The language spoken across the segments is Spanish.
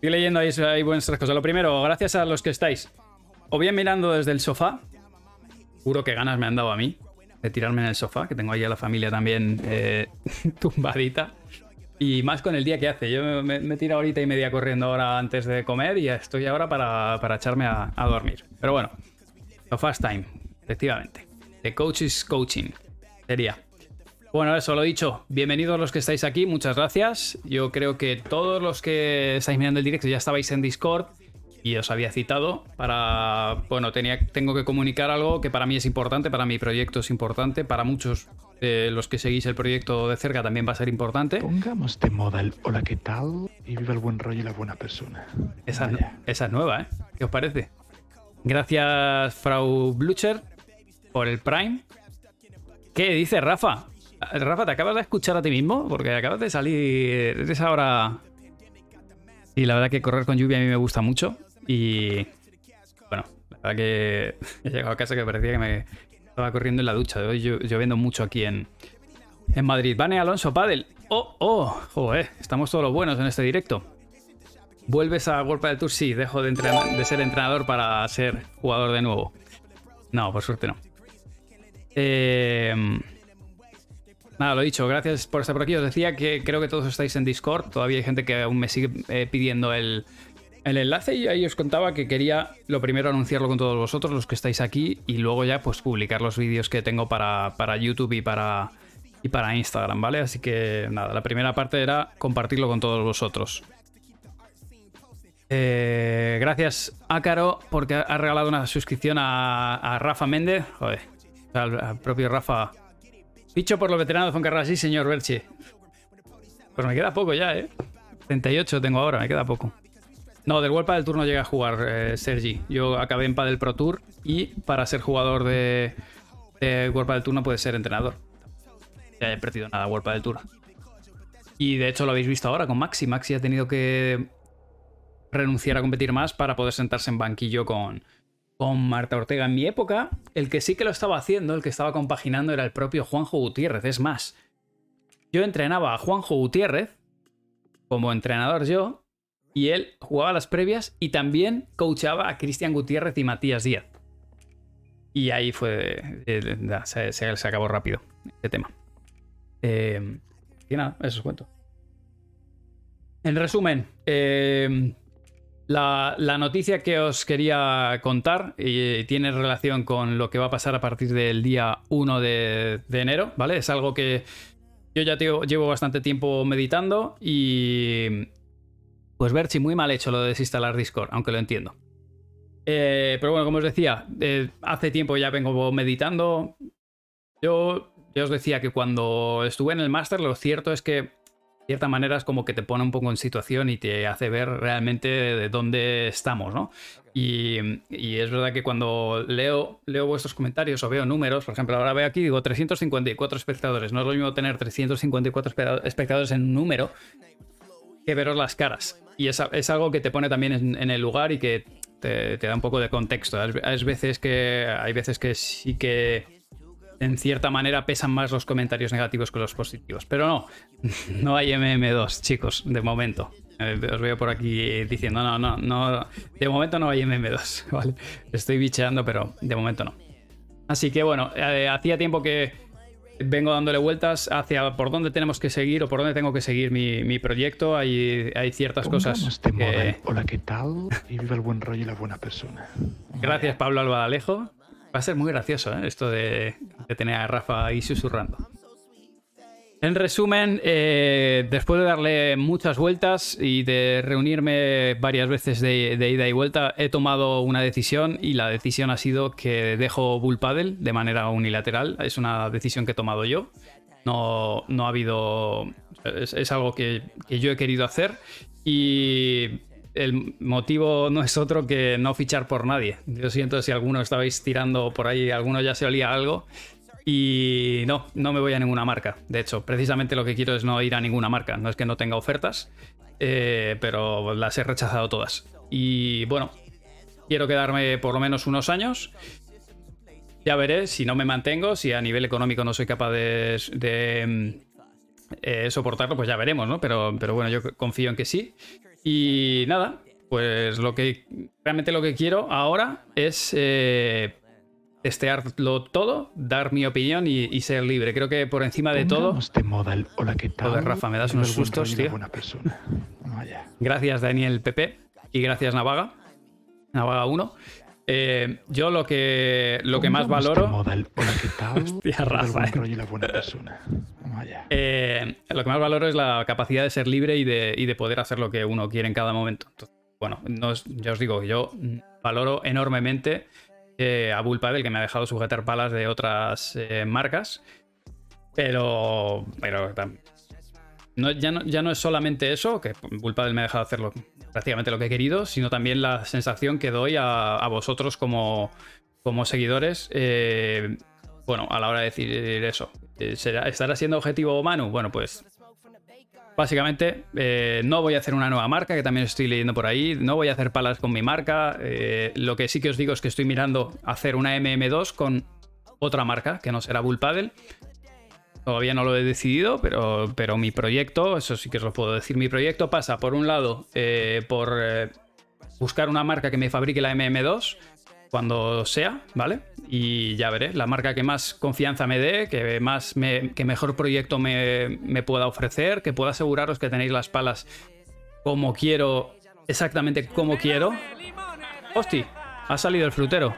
Estoy leyendo ahí, ahí buenas cosas. Lo primero, gracias a los que estáis. O bien mirando desde el sofá. Juro que ganas me han dado a mí de tirarme en el sofá, que tengo ahí a la familia también eh, tumbadita. Y más con el día que hace. Yo me, me he tirado ahorita y media corriendo ahora antes de comer y estoy ahora para, para echarme a, a dormir. Pero bueno, sofast time, efectivamente. The coach is coaching. Sería. Bueno, eso lo dicho. Bienvenidos los que estáis aquí, muchas gracias. Yo creo que todos los que estáis mirando el directo ya estabais en Discord y os había citado para. Bueno, tenía, tengo que comunicar algo que para mí es importante, para mi proyecto es importante, para muchos de los que seguís el proyecto de cerca también va a ser importante. Pongamos de moda el hola, ¿qué tal? Y viva el buen rollo y la buena persona. Esa, es nueva, ¿eh? ¿Qué os parece? Gracias, Frau Blucher, por el Prime. ¿Qué dice Rafa? Rafa, ¿te acabas de escuchar a ti mismo? Porque acabas de salir. Eres ahora. Y la verdad que correr con lluvia a mí me gusta mucho. Y. Bueno, la verdad que he llegado a casa que parecía que me estaba corriendo en la ducha. Hoy llo- lloviendo mucho aquí en, en Madrid. Vane Alonso Padel. Oh, oh, joder, estamos todos los buenos en este directo. ¿Vuelves a World del Tour? Sí, dejo de, de ser entrenador para ser jugador de nuevo. No, por suerte no. Eh, nada, lo dicho, gracias por estar por aquí. Os decía que creo que todos estáis en Discord. Todavía hay gente que aún me sigue eh, pidiendo el, el enlace y ahí os contaba que quería lo primero anunciarlo con todos vosotros, los que estáis aquí, y luego ya pues publicar los vídeos que tengo para, para YouTube y para, y para Instagram, ¿vale? Así que nada, la primera parte era compartirlo con todos vosotros. Eh, gracias Ácaro porque ha regalado una suscripción a, a Rafa Méndez. Joder, al, al propio Rafa. Dicho por los veteranos de Foncarrera, sí, señor Berche. Pues me queda poco ya, ¿eh? 38 tengo ahora, me queda poco. No, del World del Tour no llega a jugar, eh, Sergi. Yo acabé en Padel Pro Tour y para ser jugador de, de del Tour no puedes ser entrenador. Ya he perdido nada World del Tour. Y de hecho lo habéis visto ahora con Maxi. Maxi ha tenido que renunciar a competir más para poder sentarse en banquillo con, con Marta Ortega. En mi época, el que sí que lo estaba haciendo, el que estaba compaginando, era el propio Juanjo Gutiérrez. Es más, yo entrenaba a Juanjo Gutiérrez como entrenador yo, y él jugaba las previas y también coachaba a Cristian Gutiérrez y Matías Díaz. Y ahí fue. eh, se- se acabó rápido este tema. Eh, y nada, eso os cuento. En resumen, eh, la, noticia que os quería contar y tiene relación con lo que va a pasar a partir del día 1 de, enero, ¿vale? Es algo que yo ya llevo, llevo bastante tiempo meditando y... Pues Berchi, muy mal hecho lo de desinstalar Discord, aunque lo entiendo. Eh, pero bueno, como os decía, eh, hace tiempo ya vengo meditando. Yo os decía que cuando estuve en el máster, lo cierto es que cierta manera es como que te pone un poco en situación y te hace ver realmente de dónde estamos, ¿no? Y, y es verdad que cuando leo, leo vuestros comentarios o veo números, por ejemplo, ahora veo aquí, digo 354 espectadores. No es lo mismo tener 354 espe- espectadores en un número que veros las caras. Y es, es algo que te pone también en, en el lugar y que te, te da un poco de contexto. Hay veces que, hay veces que sí que en cierta manera pesan más los comentarios negativos que los positivos. Pero no, no hay MM2, chicos, de momento. Eh, Os veo por aquí diciendo, no, no, no, de momento no hay MM2, ¿vale? Estoy bicheando, pero de momento no. Así que bueno, eh, hacía tiempo que vengo dándole vueltas hacia por dónde tenemos que seguir o por dónde tengo que seguir mi, mi proyecto. Hay, hay ciertas cosas de que... hola, ¿qué tal? Y viva el buen rollo y la buena persona. Gracias, Pablo Albadalejo. Va a ser muy gracioso ¿eh? esto de, tener a Rafa ahí susurrando. En resumen, eh, después de darle muchas vueltas y de reunirme varias veces de, ida y vuelta, he tomado una decisión y la decisión ha sido que dejo Bull Paddle de manera unilateral. Es una decisión que he tomado yo. No, no ha habido. Es, algo que yo he querido hacer y el motivo no es otro que no fichar por nadie. Yo siento si alguno estabais tirando por ahí, alguno ya se olía algo. Y no, no me voy a ninguna marca. De hecho, precisamente lo que quiero es no ir a ninguna marca. No es que no tenga ofertas, eh, pero las he rechazado todas. Y bueno, quiero quedarme por lo menos unos años. Ya veré si no me mantengo, si a nivel económico no soy capaz de, mm, eh, soportarlo, pues ya veremos, ¿no? Pero, pero bueno, yo confío en que sí. Y nada, pues lo que realmente lo que quiero ahora es eh, testearlo todo, dar mi opinión y, ser libre. Creo que por encima de todo. De moda el hola, ¿qué tal? Joder, Rafa, me das unos sustos, tío. Gracias, Daniel Pepe. Y gracias, Navaga. Navaga 1. Eh, yo lo que, lo que más valoro. Moda el hola, ¿qué tal? Hostia, Rafa. Eh. La buena persona. Eh, lo que más valoro es la capacidad de ser libre y de, y de poder hacer lo que uno quiere en cada momento. bueno, no ya os digo, yo valoro enormemente eh, a Bullpadel, que me ha dejado sujetar palas de otras marcas. Pero, pero no, ya, no, ya no es solamente eso, que Bullpadel me ha dejado hacer prácticamente lo que he querido, sino también la sensación que doy a, vosotros como, como seguidores. Eh, bueno, a la hora de decir eso. ¿Estará siendo objetivo Manu? Bueno, pues Básicamente, eh, no voy a hacer una nueva marca, que también estoy leyendo por ahí. No voy a hacer palas con mi marca. Eh, lo que sí que os digo es que estoy mirando hacer una MM2 con otra marca, que no será Bull Paddle. Todavía no lo he decidido, pero, pero mi proyecto, eso sí que os lo puedo decir, mi proyecto pasa por un lado eh, por buscar una marca que me fabrique la MM2 cuando sea, ¿vale? Y ya veré, la marca que más confianza me dé, que, más que mejor proyecto me, pueda ofrecer, que pueda aseguraros que tenéis las palas como quiero, exactamente como quiero. ¡Hosti! Ha salido el frutero.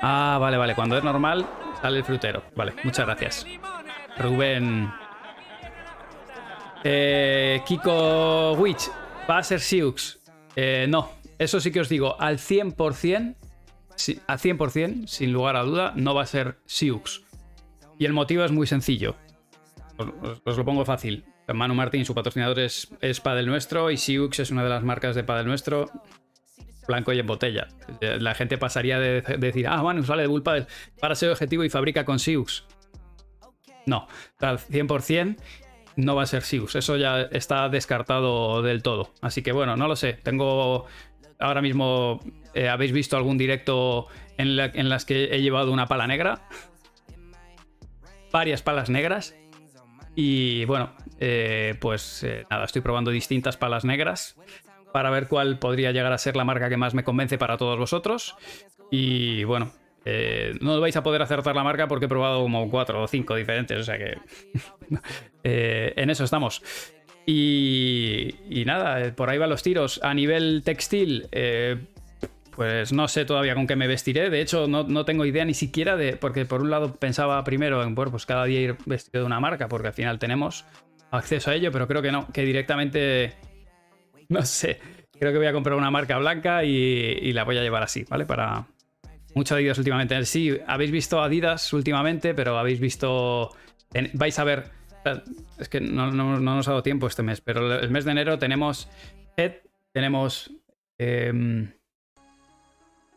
Ah, vale, vale. Cuando es normal, sale el frutero. Vale, muchas gracias. Rubén. Eh, Kiko Witch. ¿Va a ser Siux? Eh, no, eso sí que os digo, al 100%, al 100%, sin lugar a duda, no va a ser Siux. Y el motivo es muy sencillo. Os, lo pongo fácil. Manu Martín, su patrocinador es, es Padel Nuestro y Siux es una de las marcas de Padel Nuestro blanco y en botella. La gente pasaría de, decir, ah, Manu sale de Bull Padel para ser objetivo y fabrica con Siux. No, al 100% no va a ser Siux. Eso ya está descartado del todo. Así que bueno, no lo sé. Tengo ahora mismo eh, habéis visto algún directo en, las que he llevado una pala negra. Varias palas negras. Y bueno, eh, pues eh, nada, estoy probando distintas palas negras para ver cuál podría llegar a ser la marca que más me convence para todos vosotros. Y bueno, no vais a poder acertar la marca porque he probado como cuatro o cinco diferentes, o sea que en eso estamos. Y, nada, eh, por ahí van los tiros. A nivel textil, eh, pues no sé todavía con qué me vestiré. De hecho, no, tengo idea ni siquiera de. Porque por un lado pensaba primero en, bueno, pues cada día ir vestido de una marca, porque al final tenemos acceso a ello, pero creo que no, que directamente. No sé. Creo que voy a comprar una marca blanca y, la voy a llevar así, ¿vale? Para. Mucho Adidas últimamente. Sí, habéis visto Adidas últimamente, pero habéis visto. vais a ver es que no, nos ha dado tiempo este mes, pero el mes de enero tenemos Head, tenemos. Em,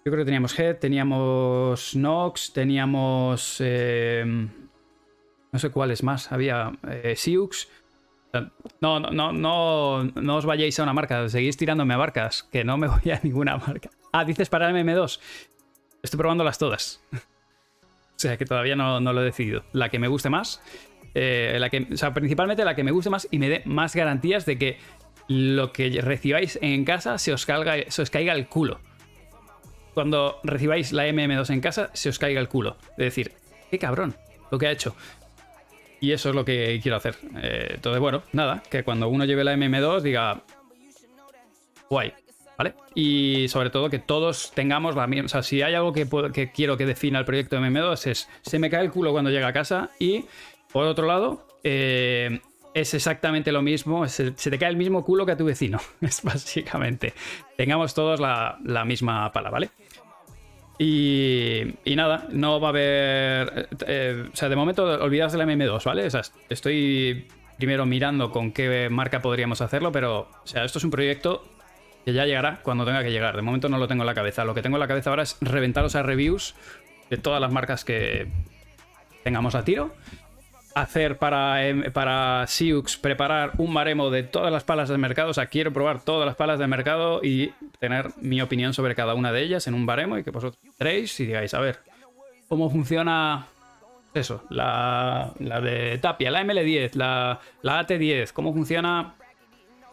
yo creo que teníamos Head, teníamos Nox, teníamos. Em, no sé cuáles más. Había eh, Siux. No, no, no, no, no os vayáis a una marca, seguís tirándome a barcas, que no me voy a ninguna marca. Ah, dices para el MM2. Estoy probándolas todas. o sea que todavía no, lo he decidido. La que me guste más eh, la que, o sea, principalmente la que me guste más y me dé más garantías de que lo que recibáis en casa se os, caiga, se os caiga el culo. Cuando recibáis la MM2 en casa, se os caiga el culo. De decir, qué cabrón lo que ha hecho. Y eso es lo que quiero hacer. Eh, entonces, bueno, nada, que cuando uno lleve la MM2 diga, guay, ¿vale? Y sobre todo que todos tengamos la misma. O sea, si hay algo que, que quiero que defina el proyecto de MM2 es se me cae el culo cuando llega a casa y por otro lado, eh, es exactamente lo mismo, se, te cae el mismo culo que a tu vecino, es básicamente. Tengamos todos la, misma pala, ¿vale? Y, nada, no va a haber... Eh, o sea, de momento olvidaos de la MM2, ¿vale? O sea, estoy primero mirando con qué marca podríamos hacerlo, pero, o sea, esto es un proyecto que ya llegará cuando tenga que llegar. De momento no lo tengo en la cabeza. Lo que tengo en la cabeza ahora es reventaros a reviews de todas las marcas que tengamos a tiro hacer para, em, para Siux, preparar un baremo de todas las palas del mercado. O sea, quiero probar todas las palas del mercado y tener mi opinión sobre cada una de ellas en un baremo y que vosotros entréis y digáis, a ver, ¿cómo funciona eso? La, de Tapia, la ML10, la, la AT10, ¿cómo funciona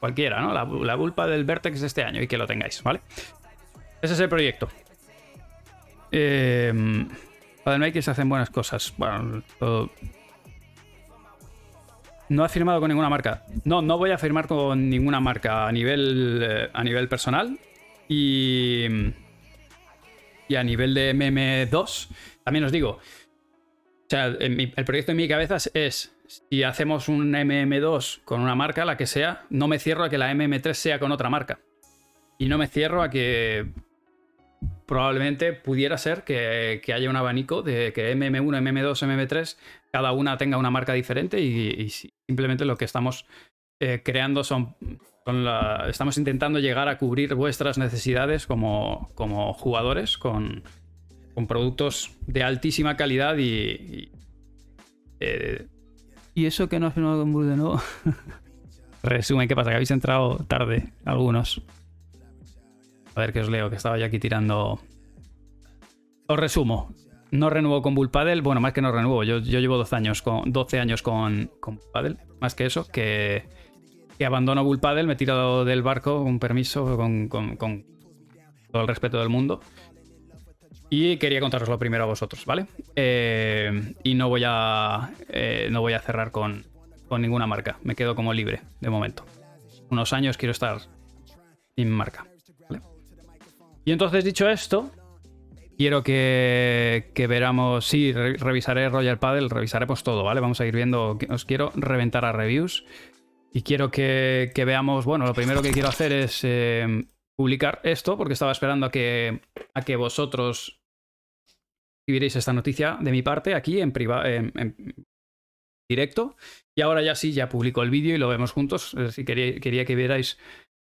cualquiera, ¿no? La, la Bull Paddle Vertex de este año y que lo tengáis, ¿vale? Ese es el proyecto. Eh, se hacen buenas cosas. Bueno, todo... No ha firmado con ninguna marca. No, no voy a firmar con ninguna marca a nivel, eh, a nivel personal. Y, y a nivel de MM2, también os digo. O sea, el proyecto en mi cabeza es si hacemos un MM2 con una marca, la que sea, no me cierro a que la MM3 sea con otra marca. Y no me cierro a que probablemente pudiera ser que, haya un abanico de que MM1, MM2, MM3, cada una tenga una marca diferente y, simplemente lo que estamos eh, creando son, estamos intentando llegar a cubrir vuestras necesidades como, como jugadores con, con, productos de altísima calidad y... Eh, y, eso que no has firmado con Bull de nuevo. Resumen, ¿qué pasa? Que habéis entrado tarde algunos. A ver qué os leo, que estaba ya aquí tirando. Os resumo. No renuevo con Bull Bueno, más que no renuevo. Yo, llevo 12 años con, 12 años con, con Más que eso, que, que abandono Bull Me he tirado del barco con permiso, con, todo el respeto del mundo. Y quería contaroslo primero a vosotros, ¿vale? Eh, y no voy a. Eh, no voy a cerrar con, con ninguna marca. Me quedo como libre de momento. Unos años quiero estar sin marca. Y entonces, dicho esto, quiero que, que veramos. Sí, revisaré Royal Paddle, revisaremos todo, ¿vale? Vamos a ir viendo. Os quiero reventar a reviews. Y quiero que, veamos. Bueno, lo primero que quiero hacer es eh, publicar esto, porque estaba esperando a que, a que vosotros vierais esta noticia de mi parte aquí en, en, directo. Y ahora ya sí, ya publico el vídeo y lo vemos juntos. Si quería, quería que vierais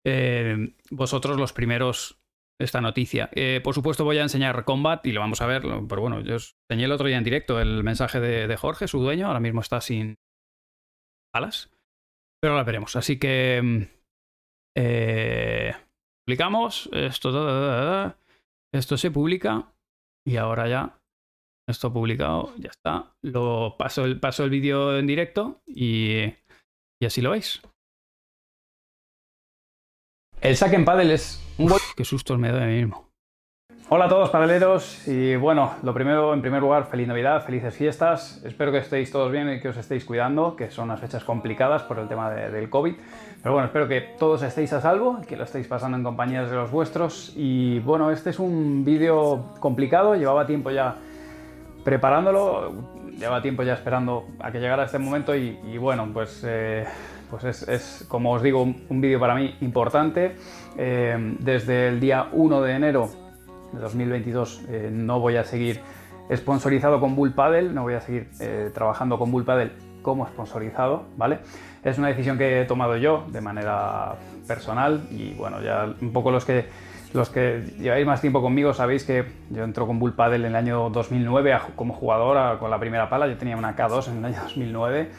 eh, vosotros los primeros esta noticia. Eh, por supuesto voy a enseñar Combat y lo vamos a ver, pero bueno, yo enseñé el otro día en directo el mensaje de, Jorge, su dueño, ahora mismo está sin alas, pero ahora veremos. Así que mm, eh, publicamos, esto, esto se publica y ahora ya, esto publicado, ya está. Lo paso el, paso el vídeo en directo y, y así lo veis. El saque en paddle es un Qué susto me doy a mí mismo. Hola a todos padeleros y bueno, lo primero, en primer lugar, feliz Navidad, felices fiestas. Espero que estéis todos bien y que os estéis cuidando, que son unas fechas complicadas por el tema del COVID. Pero bueno, espero que todos estéis a salvo, que lo estéis pasando en compañía de los vuestros. Y bueno, este es un vídeo complicado, llevaba tiempo ya preparándolo, llevaba tiempo ya esperando a que llegara este momento y, bueno, pues... Eh, pues es, como os digo, un, vídeo para mí importante. Eh, desde el día 1 de enero de 2022 eh, no voy a seguir sponsorizado con Bull Paddle, no voy a seguir eh, trabajando con Bull Paddle como sponsorizado, ¿vale? Es una decisión que he tomado yo de manera personal y bueno, ya un poco los que los que lleváis más tiempo conmigo sabéis que yo entro con Bull Paddle en el año 2009 como jugador con la primera pala, yo tenía una K2 en el año 2009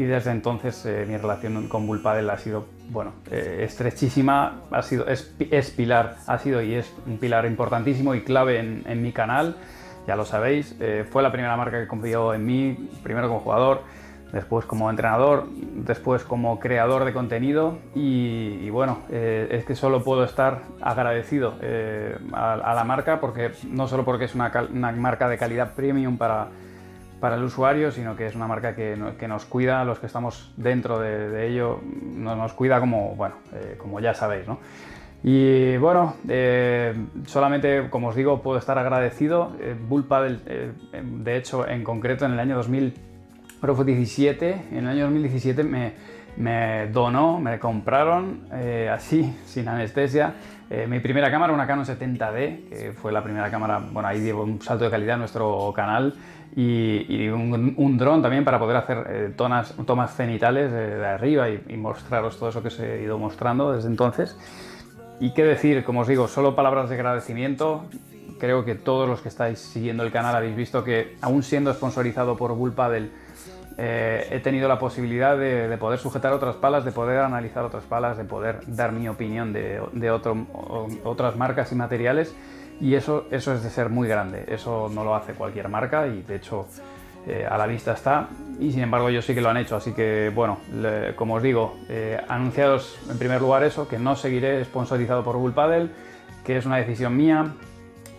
y desde entonces eh, mi relación con Bullpadel ha sido, bueno, eh, estrechísima, ha sido, es, pilar, ha sido y es un pilar importantísimo y clave en, mi canal, ya lo sabéis. Eh, fue la primera marca que confió en mí, primero como jugador, después como entrenador, después como creador de contenido y, bueno, es que solo puedo estar agradecido a, la marca porque no solo porque es una marca de calidad premium para para el usuario, sino que es una marca que, nos cuida los que estamos dentro de, ello, nos, cuida como, bueno, eh, como ya sabéis. ¿no? Y bueno, eh, solamente, como os digo, puedo estar agradecido. Eh, Bull de hecho, en concreto en el año 2017, en el año 2017 me, me donó, me compraron así, sin anestesia, mi primera cámara, una Canon 70D, que fue la primera cámara, bueno, ahí dio un salto de calidad en nuestro canal y, un, un dron también para poder hacer eh, tomas cenitales de, arriba y, mostraros todo eso que os he ido mostrando desde entonces. Y qué decir, como os digo, solo palabras de agradecimiento. Creo que todos los que estáis siguiendo el canal habéis visto que, aún siendo sponsorizado por Bull Paddle, eh, he tenido la posibilidad de, poder sujetar otras palas, de poder analizar otras palas, de poder dar mi opinión de, de otras marcas y materiales y eso, eso es de ser muy grande, eso no lo hace cualquier marca y de hecho eh, a la vista está y sin embargo ellos sí que lo han hecho. Así que bueno, como os digo, eh, anunciados en primer lugar eso, que no seguiré sponsorizado por Bull Paddle, que es una decisión mía,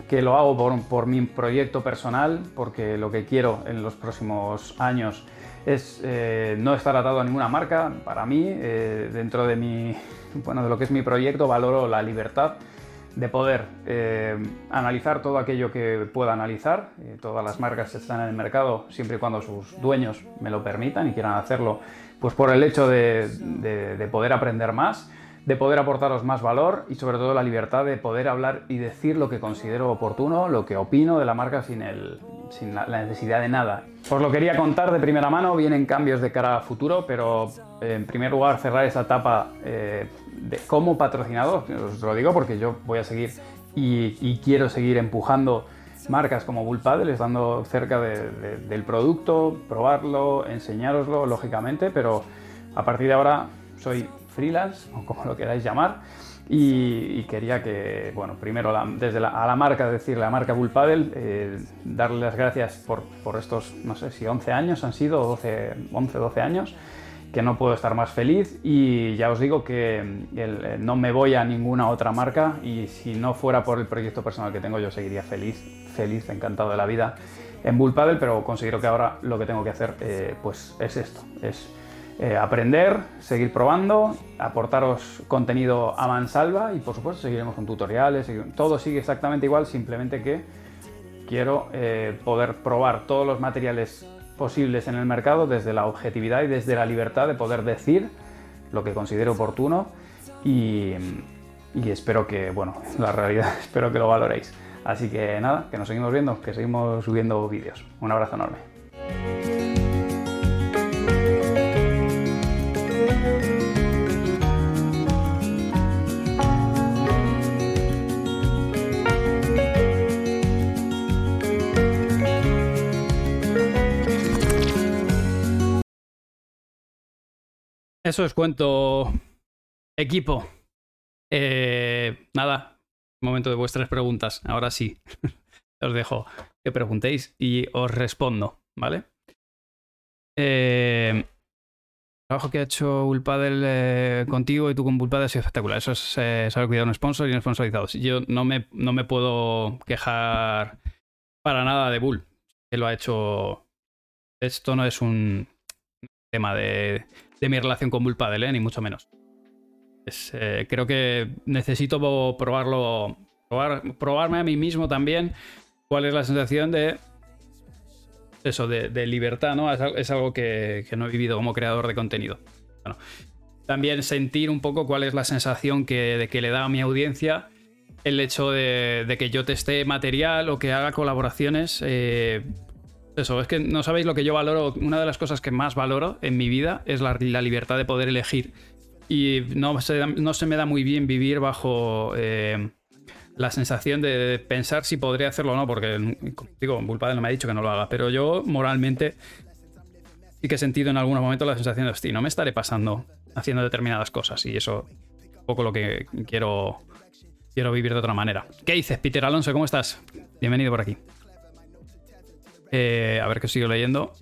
que lo hago por, por, mi proyecto personal, porque lo que quiero en los próximos años es eh, no estar atado a ninguna marca. Para mí, dentro de, mi, bueno, de lo que es mi proyecto, valoro la libertad de poder eh, analizar todo aquello que pueda analizar. Eh, todas las marcas están en el mercado siempre y cuando sus dueños me lo permitan y quieran hacerlo, pues por el hecho de, de poder aprender más, de poder aportaros más valor y sobre todo la libertad de poder hablar y decir lo que considero oportuno, lo que opino de la marca sin, el, sin la, necesidad de nada. Os lo quería contar de primera mano, vienen cambios de cara a futuro, pero eh, en primer lugar cerrar esa etapa eh, de, como patrocinador, os lo digo porque yo voy a seguir y, quiero seguir empujando marcas como Bull Paddle, estando cerca del producto, probarlo, enseñároslo, lógicamente, pero a partir de ahora soy freelance, o como lo queráis llamar, y, quería que, bueno, primero desde la, a la marca, decirle a la marca Bull Paddle, eh, darle las gracias por, por, estos, no sé si 11 años han sido, 12, 11, 12 años, que no puedo estar más feliz. Y ya os digo que eh, no me voy a ninguna otra marca. Y si no fuera por el proyecto personal que tengo yo seguiría feliz, feliz, encantado de la vida en Bull pero considero que ahora lo que tengo que hacer eh, pues es esto, es eh, aprender, seguir probando, aportaros contenido a mansalva. Y por supuesto seguiremos con tutoriales, todo sigue exactamente igual, simplemente que quiero poder probar todos los materiales posibles en el mercado desde la objetividad y desde la libertad de poder decir lo que considero oportuno y, y espero que, bueno, la realidad espero que lo valoréis. Así que nada, que nos seguimos viendo, que seguimos subiendo vídeos. Un abrazo enorme. Eso os cuento, equipo. Eh, nada, momento de vuestras preguntas. Ahora sí, os dejo que preguntéis y os respondo, ¿vale? Eh, el trabajo que ha hecho Bullpadel eh, contigo y tú con Bullpadel ha sido espectacular. Eso es eh, saber cuidar un sponsor y un sponsorizado. Yo no me, no me puedo quejar para nada de Bull, que lo ha hecho. Esto no es un tema de de mi relación con Bull Paddle, ¿eh? ni mucho menos. Eh, creo que necesito probarlo, probarme a mí mismo también cuál es la sensación de eso, de, libertad, ¿no? Es, algo que, no he vivido como creador de contenido. también sentir un poco cuál es la sensación que, de que le da a mi audiencia el hecho de, que yo teste material o que haga colaboraciones eh, eso, es que no sabéis lo que yo valoro. Una de las cosas que más valoro en mi vida es la, libertad de poder elegir. Y no se, no se, me da muy bien vivir bajo eh, la sensación de pensar si podría hacerlo o no, porque, digo, Bullpadel no me ha dicho que no lo haga, pero yo moralmente sí que he sentido en algunos momentos la sensación de, hostia, no me estaré pasando haciendo determinadas cosas. Y eso es un poco lo que quiero, quiero vivir de otra manera. ¿Qué dices, Peter Alonso? ¿Cómo estás? Bienvenido por aquí. Eh, a ver que sigo leyendo.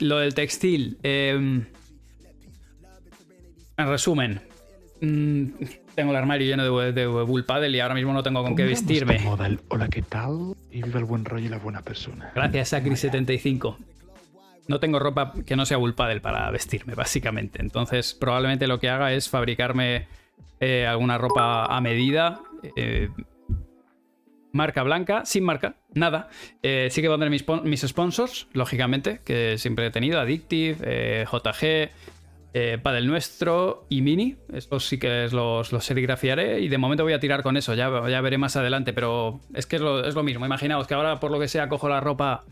lo del textil. Em, en resumen, mm, tengo el armario lleno de, de, Bull Paddle y ahora mismo no tengo con qué vestirme. Hola, ¿qué tal? Y viva el buen rollo y la buena persona. Gracias, Sacri75. No tengo ropa que no sea Bull Paddle para vestirme, básicamente. Entonces, probablemente lo que haga es fabricarme eh, alguna ropa a medida. Eh, marca blanca, sin marca, nada. Eh, sí que pondré mis, mis, sponsors, lógicamente, que siempre he tenido, Addictive, eh, JG, eh, Padel Nuestro y Mini. Estos sí que los, los serigrafiaré y de momento voy a tirar con eso, ya, ya veré más adelante, pero es que es lo, mismo. Imaginaos que ahora por lo que sea cojo la ropa,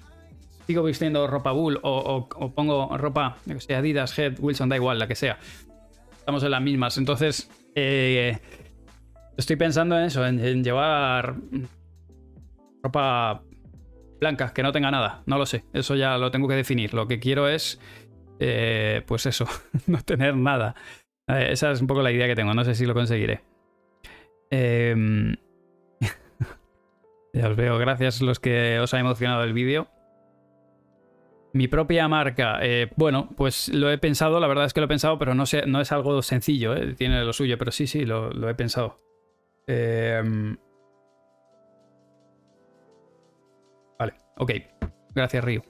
sigo vistiendo ropa Bull o, pongo ropa, sea Adidas, Head, Wilson, da igual, la que sea. Estamos en las mismas, entonces... Estoy pensando en eso, en llevar ropa blanca, que no tenga nada. No lo sé, eso ya lo tengo que definir. Lo que quiero es, eh, pues eso, no tener nada. Eh, esa es un poco la idea que tengo, no sé si lo conseguiré. Em, ya os veo, gracias los que os ha emocionado el vídeo. Mi propia marca, eh, bueno, pues lo he pensado, la verdad es que lo he pensado, pero no, sé, no es algo sencillo, ¿eh? tiene lo suyo, pero sí, sí, lo, lo he pensado. Eh, ok. Gracias, Río.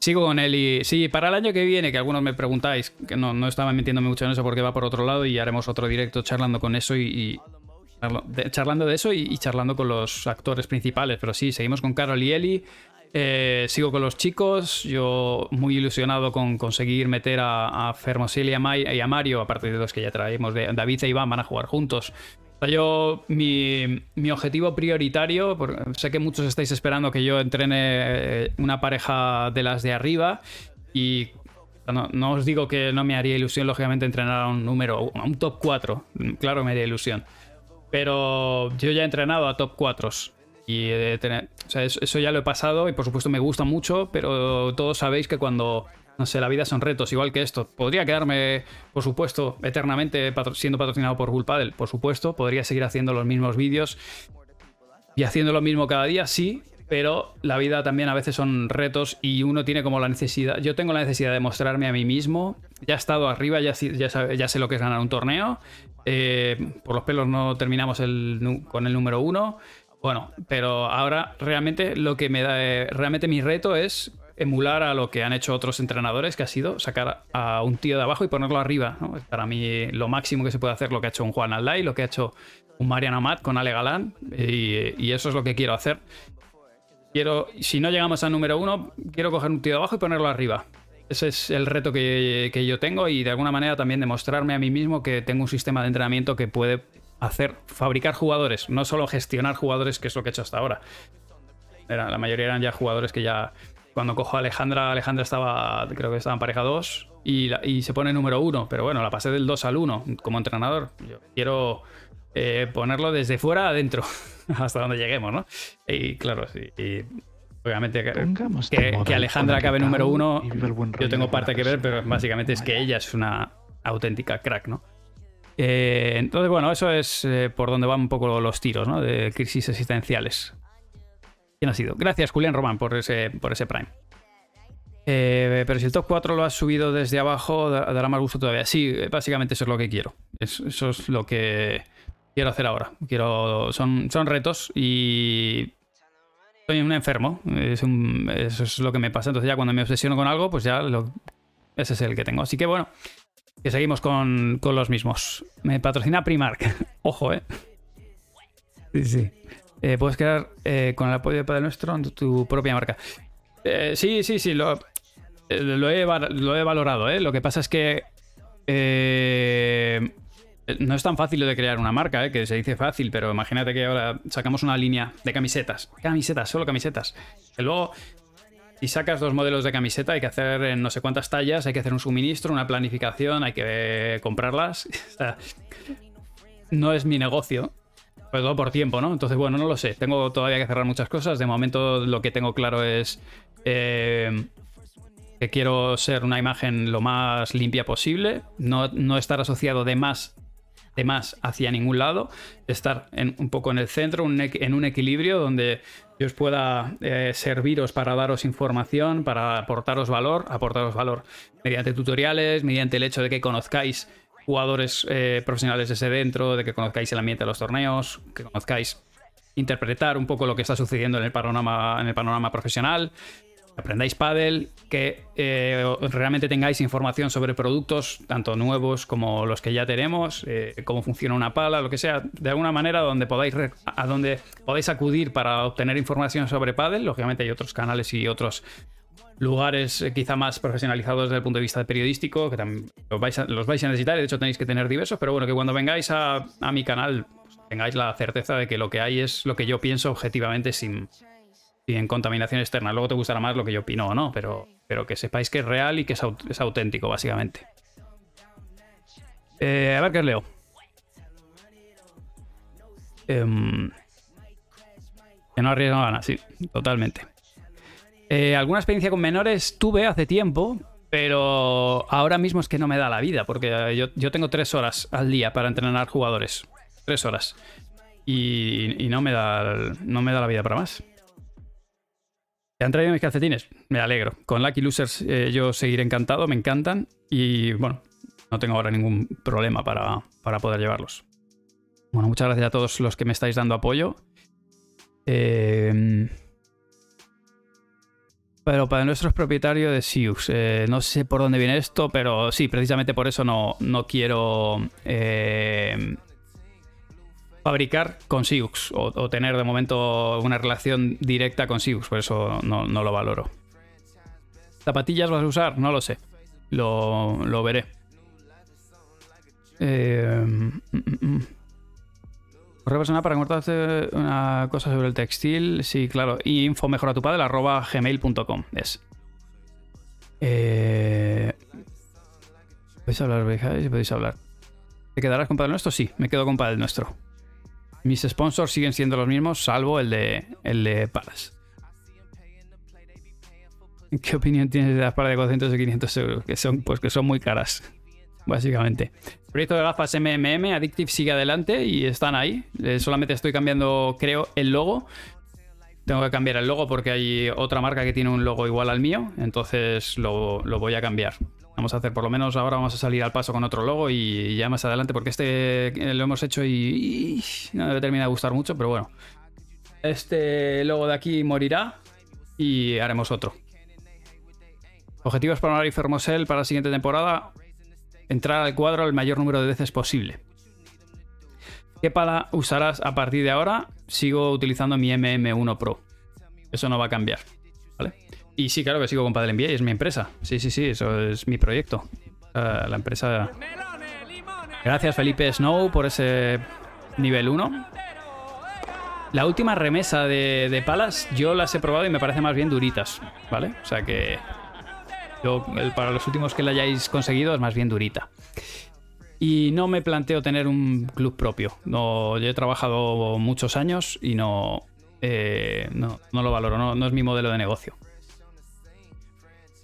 Sigo con él y... Sí, para el año que viene, que algunos me preguntáis, que no, no estaba metiéndome mucho en eso porque va por otro lado y haremos otro directo charlando con eso y... charlando de eso y, charlando con los actores principales. Pero sí, seguimos con Carol y Eli. Eh, sigo con los chicos. Yo muy ilusionado con conseguir meter a, a y a, Mai- y a Mario, aparte de los que ya traemos. De, David e Iván van a jugar juntos. O sea, Yo, mi, objetivo prioritario, sé que muchos estáis esperando que yo entrene eh, una pareja de las de arriba y no, os digo que no me haría ilusión, lógicamente, entrenar a un número, a un top 4. Claro, me haría ilusión. Pero yo ya he entrenado a top 4 y o sea, eso, eso ya lo he pasado y por supuesto me gusta mucho, pero todos sabéis que cuando, no sé, la vida son retos, igual que esto. Podría quedarme, por supuesto, eternamente siendo patrocinado por Bull Paddle, por supuesto. Podría seguir haciendo los mismos vídeos y haciendo lo mismo cada día, sí, pero la vida también a veces son retos y uno tiene como la necesidad, yo tengo la necesidad de mostrarme a mí mismo, ya he estado arriba, ya, ya, ya sé lo que es ganar un torneo, eh, por los pelos no terminamos con el número uno, bueno, pero ahora realmente lo que me da, eh, realmente mi reto es emular a lo que han hecho otros entrenadores, que ha sido sacar a un tío de abajo y ponerlo arriba. Para mí lo máximo que se puede hacer, lo que ha hecho un Juan Aldai, lo que ha hecho un Mariano Amat con Ale Galán, y, eso es lo que quiero hacer. Quiero, si no llegamos al número uno, quiero coger un tío de abajo y ponerlo arriba. Ese es el reto que, que yo tengo y de alguna manera también demostrarme a mí mismo que tengo un sistema de entrenamiento que puede hacer, fabricar jugadores, no solo gestionar jugadores, que es lo que he hecho hasta ahora. La mayoría eran ya jugadores que ya. Cuando cojo a Alejandra, Alejandra estaba, creo que estaba en pareja 2 y, la- y se pone número 1, pero bueno, la pasé del 2 al 1 como entrenador. Yo quiero eh, ponerlo desde fuera adentro, hasta donde lleguemos, ¿no? Y claro, sí. y obviamente que, el Alejandra hola, ¿qué acabe número 1, Y viva el buen yo tengo parte que ver, pero básicamente es que ella es una auténtica crack, ¿no? Eh, entonces, bueno, eso es eh, por donde van un poco los tiros, ¿no? De crisis existenciales. ¿Quién ha sido? Gracias, Julián Román, por ese, por ese Prime. Eh, pero si el top 4 lo has subido desde abajo, da- dará más gusto todavía. Sí, eh, básicamente eso es lo que quiero. Es- eso es lo que quiero hacer ahora. Quiero, son, son retos y soy un enfermo. Es eso es lo que me pasa. Entonces ya cuando me obsesiono con algo, pues ya ese es el que tengo. Así que bueno, que seguimos con, con los mismos. Me patrocina Primark. Ojo, eh. Sí, sí. Eh, puedes crear eh, con el apoyo de Padre Nuestro tu, propia marca. Eh, sí, sí, sí. Lo, he, lo he valorado. Lo que pasa es que. no es tan fácil lo de crear una marca, que se dice fácil, pero imagínate que ahora sacamos una línea de camisetas. Camisetas, solo camisetas. Que luego, si sacas dos modelos de camiseta, hay que hacer en no sé cuántas tallas, hay que hacer un suministro, una planificación, hay que comprarlas. No es mi negocio. Sobre todo por tiempo, ¿no? Entonces, bueno, no lo sé. Tengo todavía que cerrar muchas cosas. De momento, lo que tengo claro es eh, que quiero ser una imagen lo más limpia posible. No, no estar asociado de más, de más hacia ningún lado. Estar en- un poco en el centro, en un equilibrio donde yo os pueda eh, serviros para daros información, para aportaros valor, aportaros valor mediante tutoriales, mediante el hecho de que conozcáis jugadores eh, profesionales desde dentro, de que conozcáis el ambiente de los torneos, que conozcáis interpretar un poco lo que está sucediendo en el panorama, en el panorama profesional, que aprendáis pádel, que eh, realmente tengáis información sobre productos, tanto nuevos como los que ya tenemos, eh, cómo funciona una pala, lo que sea, de alguna manera donde podáis a donde podáis acudir para obtener información sobre pádel. Lógicamente hay otros canales y otros lugares eh, quizá más profesionalizados desde el punto de vista periodístico, que también los vais, a, los vais necesitar, de hecho tenéis que tener diversos, pero bueno, que cuando vengáis a, a mi canal pues, tengáis la certeza de que lo que hay es lo que yo pienso objetivamente sin, sin contaminación externa. Luego te gustará más lo que yo opino o no, pero, pero que sepáis que es real y que es, aut- es auténtico, básicamente. Eh, a ver qué os leo. Em, que no arriesga no gana, sí, totalmente. Eh, alguna experiencia con menores tuve hace tiempo, pero ahora mismo es que no me da la vida, porque eh, yo, yo tengo tres horas al día para entrenar jugadores. Tres horas. Y, no, me da, no me da la vida para más. ¿Te han traído mis calcetines? Me alegro. Con Lucky Losers eh, yo seguiré encantado, me encantan. Y bueno, no tengo ahora ningún problema para, para poder llevarlos. Bueno, muchas gracias a todos los que me estáis dando apoyo. Eh, pero para nuestros propietarios de Siux. Eh, no sé por dónde viene esto, pero sí, precisamente por eso no, no quiero eh, fabricar con Siux o, tener de momento una relación directa con Siux, por eso no, lo valoro. ¿Zapatillas vas a usar? No lo sé. Lo, lo veré. Eh, mm, mm, mm. Correo para contarte una cosa sobre el textil. Sí, claro. Y info mejora tu padre, arroba gmail.com es. Eh... ¿Podéis hablar, si podéis hablar? ¿Te quedarás con Padre Nuestro? Sí, me quedo con Padre Nuestro. Mis sponsors siguen siendo los mismos, salvo el de, el de Palas. ¿Qué opinión tienes de las palas de 400 y 500 euros? Que son, pues que son muy caras básicamente. Proyecto de gafas MMM, Addictive sigue adelante y están ahí. Eh, solamente estoy cambiando, creo, el logo. Tengo que cambiar el logo porque hay otra marca que tiene un logo igual al mío, entonces lo, voy a cambiar. Vamos a hacer, por lo menos ahora vamos a salir al paso con otro logo y ya más adelante, porque este lo hemos hecho y, no me termina de gustar mucho, pero bueno. Este logo de aquí morirá y haremos otro. Objetivos para Mario Fermosel para la siguiente temporada entrar al cuadro el mayor número de veces posible. ¿Qué pala usarás a partir de ahora? Sigo utilizando mi MM1 Pro. Eso no va a cambiar. ¿Vale? Y sí, claro que sigo con Padel NBA, es mi empresa. Sí, sí, sí, eso es mi proyecto. la empresa. Gracias, Felipe Snow, por ese nivel 1. La última remesa de, palas, yo las he probado y me parece más bien duritas, ¿vale? O sea que yo, para los últimos que la hayáis conseguido es más bien durita. Y no me planteo tener un club propio. No, yo he trabajado muchos años y no, eh, no, lo valoro, no, es mi modelo de negocio.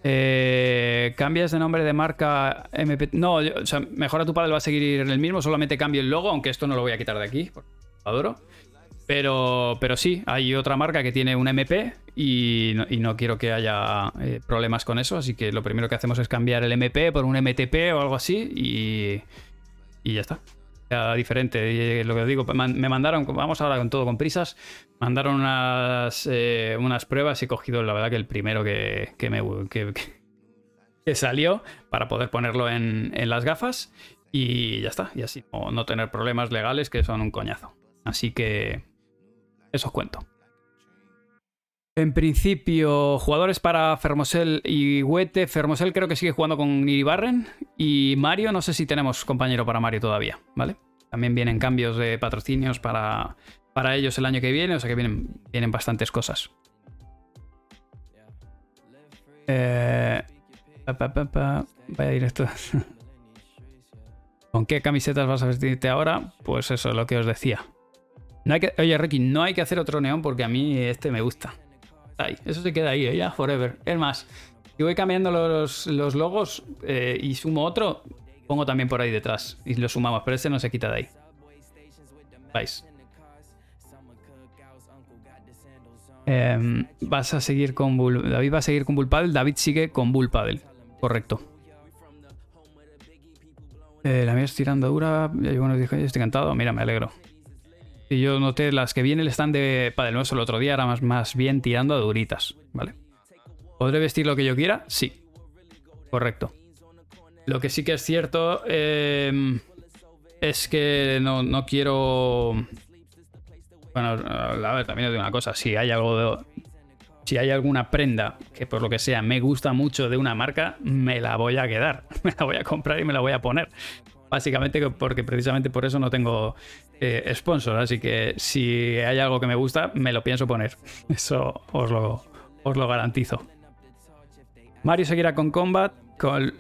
Eh, ¿Cambias de nombre de marca MP? No, o sea, Mejora tu padre va a seguir el mismo, solamente cambio el logo, aunque esto no lo voy a quitar de aquí, adoro. Pero, pero sí, hay otra marca que tiene un MP y no, quiero que haya eh, problemas con eso, así que lo primero que hacemos es cambiar el MP por un MTP o algo así y, y ya está. Ya diferente, y lo que digo, me mandaron, vamos ahora con todo con prisas, mandaron unas, eh, unas pruebas y he cogido la verdad que el primero que, que me salió para poder ponerlo en, en, las gafas y ya está, y así no tener problemas legales que son un coñazo. Así que eso os cuento. En principio, jugadores para Fermosel y Huete. Fermosel creo que sigue jugando con Iribarren. Y Mario, no sé si tenemos compañero para Mario todavía, ¿vale? También vienen cambios de patrocinios para, para ellos el año que viene, o sea que vienen, vienen bastantes cosas. Eh, Vaya directo. ¿Con qué camisetas vas a vestirte ahora? Pues eso es lo que os decía. No hay oye, Ricky, no hay que hacer otro neón porque a mí este me gusta. Eso se queda ahí, ¿eh? ya, forever. Es más, si voy cambiando los, logos eh, y sumo otro, pongo también por ahí detrás y lo sumamos, pero este no se quita de ahí. ¿Vais? Em, vas a seguir con Bull. David va a seguir con Bull Paddle. David sigue con Bull Paddle. Correcto. Eh, la mía es tirando dura. Ya estoy encantado. Mira, me alegro. Y yo noté las que vienen el stand de Padel Nuestro el otro día, era más, más bien tirando a duritas, ¿vale? ¿Podré vestir lo que yo quiera? Sí. Correcto. Lo que sí que es cierto em, es que no, quiero... Bueno, a ver, también os digo una cosa. Si hay algo de, si hay alguna prenda que por lo que sea me gusta mucho de una marca, me la voy a quedar. Me la voy a comprar y me la voy a poner. Básicamente porque precisamente por eso no tengo eh, sponsor. Así que si hay algo que me gusta, me lo pienso poner. Eso os lo, os lo garantizo. Mario seguirá con Combat, con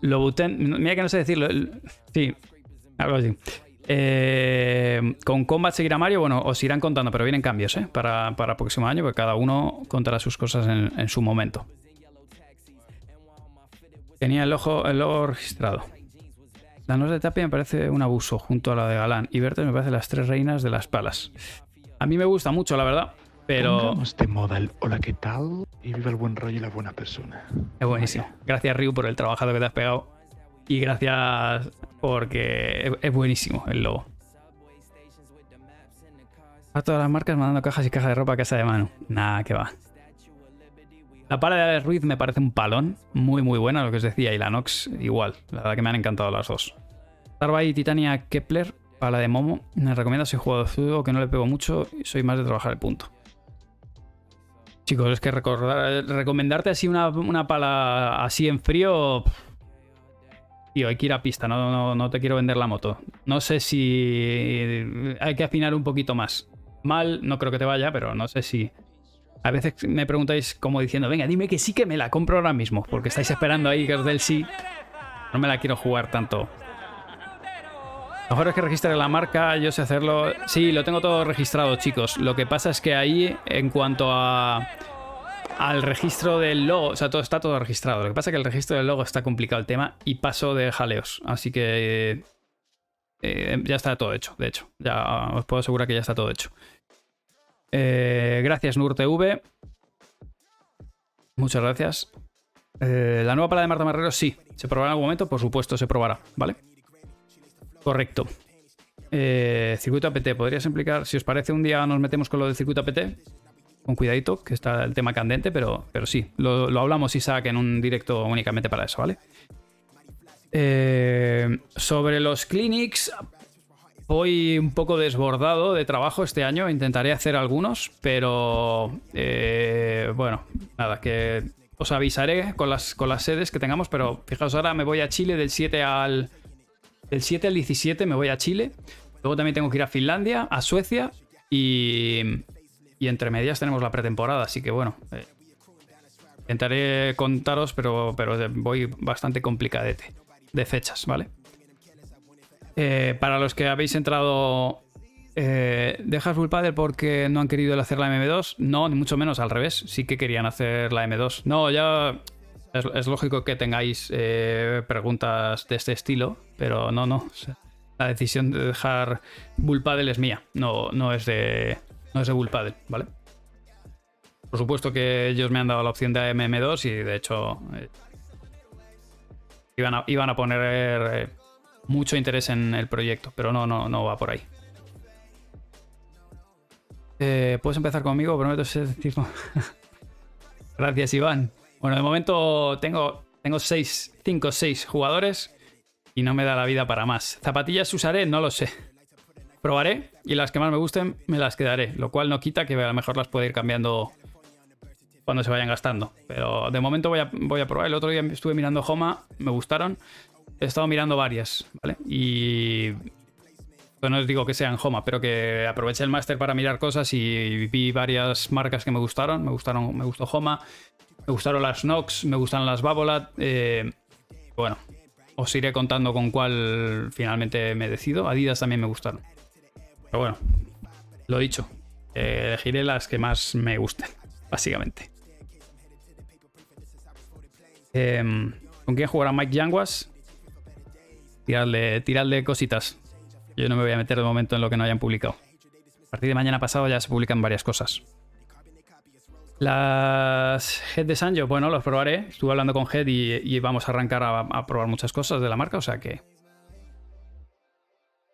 Lobuten. Mira que no sé decirlo. Sí, algo así. Eh, con Combat seguirá Mario, bueno, os irán contando, pero vienen cambios ¿eh? para, para el próximo año, porque cada uno contará sus cosas en, su momento. Tenía el ojo, el logo registrado. La noz de Tapia me parece un abuso junto a la de Galán y Bertes me parece las tres reinas de las palas. A mí me gusta mucho, la verdad. Pero Pongamos de moda el hola, ¿qué tal? Y viva el buen rollo y la buena persona. es buenísimo. Gracias, Ryu, por el trabajado que te has pegado. Y gracias porque es- es buenísimo el logo. A todas las marcas mandando cajas y cajas de ropa a casa de mano. Nada, que va. La pala de Ruiz me parece un palón. Muy, muy buena, lo que os decía. Y la Nox igual. La verdad que me han encantado las dos. Starby y Titania Kepler, pala de Momo. Me recomienda soy juego fútbol que no le pego mucho y soy más de trabajar el punto. Chicos, es que recordar, recomendarte así una, una pala así en frío. Tío, hay que ir a pista, no, no, no te quiero vender la moto. No sé si hay que afinar un poquito más. Mal, no creo que te vaya, pero no sé si. A veces me preguntáis como diciendo, venga, dime que sí que me la compro ahora mismo, porque estáis esperando ahí que os dé el sí. No me la quiero jugar tanto. Lo mejor es que registre la marca, yo sé hacerlo. Sí, lo tengo todo registrado, chicos. Lo que pasa es que ahí, en cuanto a al registro del logo, o sea, todo está todo registrado. Lo que pasa es que el registro del logo está complicado el tema y paso de jaleos. Así que eh, ya está todo hecho, de hecho. Ya os puedo asegurar que ya está todo hecho. Eh, gracias, NurTV. Muchas gracias. Eh, la nueva pala de Marta Marrero, sí. ¿Se probará en algún momento? Por supuesto, se probará, ¿vale? Correcto. Eh, circuito APT, ¿podrías explicar? Si os parece, un día nos metemos con lo del circuito APT. Con cuidadito, que está el tema candente, pero, pero sí, lo, lo hablamos, Isaac, en un directo únicamente para eso, ¿vale? Eh, sobre los clinics, voy un poco desbordado de trabajo este año. Intentaré hacer algunos, pero eh, bueno, nada, que os avisaré con las, con las sedes que tengamos. Pero fijaos, ahora me voy a Chile del 7 al. Del 7 al 17 me voy a Chile. Luego también tengo que ir a Finlandia, a Suecia y. Y entre medias tenemos la pretemporada, así que bueno. eh, intentaré contaros, pero, pero voy bastante complicadete de fechas, ¿vale? Eh, para los que habéis entrado. Eh, ¿Dejas Bull Paddle porque no han querido hacer la M2? No, ni mucho menos, al revés. Sí que querían hacer la M2. No, ya. Es, lógico que tengáis eh, preguntas de este estilo, pero no, no. la decisión de dejar Bull Paddle es mía, no, no es de. No es de Bull Paddle, ¿vale? Por supuesto que ellos me han dado la opción de MM2 y de hecho. eh, iban, a, iban a poner mucho interés en el proyecto, pero no, no, no va por ahí. Eh, Puedes empezar conmigo, prometo ser tipo. Gracias, Iván. Bueno, de momento tengo, tengo 5 o 6 jugadores y no me da la vida para más. ¿Zapatillas usaré? No lo sé. Probaré y las que más me gusten me las quedaré, lo cual no quita que a lo mejor las pueda ir cambiando cuando se vayan gastando. Pero de momento voy a, voy a probar. El otro día estuve mirando Homa, me gustaron. He estado mirando varias, ¿vale? Y pues no os digo que sean Homa, pero que aproveché el máster para mirar cosas y vi varias marcas que me gustaron. Me gustaron, me gustó Homa, me gustaron las Nox, me gustan las Babolat. eh, bueno, os iré contando con cuál finalmente me decido. Adidas también me gustaron. Pero bueno, lo dicho, eh, elegiré las que más me gusten, básicamente. Em, ¿Con quién jugará Mike Yanguas? Tiradle, tiradle cositas. Yo no me voy a meter de momento en lo que no hayan publicado. A partir de mañana pasado ya se publican varias cosas. Las Head de Sanjo, bueno, los probaré. Estuve hablando con Head y, vamos a arrancar a, probar muchas cosas de la marca, o sea que.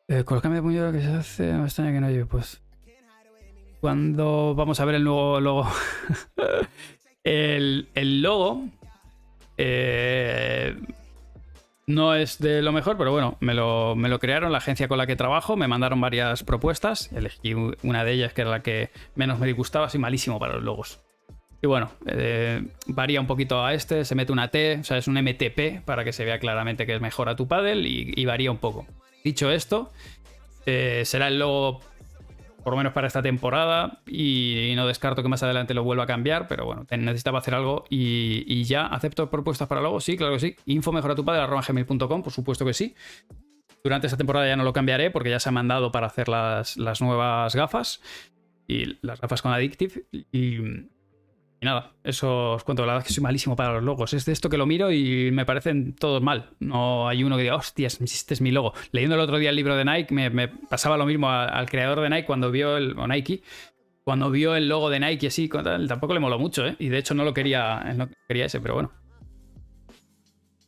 Eh, con los cambios de puño que se hace, me extraña que no lleve, pues. Cuando vamos a ver el nuevo logo. el, el logo. eh, no es de lo mejor, pero bueno, me lo, crearon la agencia con la que trabajo, me mandaron varias propuestas, elegí una de ellas que era la que menos me disgustaba, soy malísimo para los logos. Y bueno, eh, varía un poquito a este, se mete una T, o sea, es un MTP para que se vea claramente que es mejor a tu paddle y, y varía un poco. Dicho esto, eh, será el logo por lo menos para esta temporada y no descarto que más adelante lo vuelva a cambiar, pero bueno, necesitaba hacer algo y, ya acepto propuestas para luego, sí, claro que sí. Info mejora tu padre gmail.com, por supuesto que sí. Durante esta temporada ya no lo cambiaré porque ya se han mandado para hacer las, las nuevas gafas y las gafas con Addictive y, nada, eso os cuento. La verdad es que soy malísimo para los logos. Es de esto que lo miro y me parecen todos mal. No hay uno que diga, hostias, este es mi logo. Leyendo el otro día el libro de Nike, me, pasaba lo mismo al creador de Nike cuando vio el Nike. cuando vio el logo de Nike así, tampoco le moló mucho, ¿eh? Y de hecho no lo quería, no quería ese, pero bueno.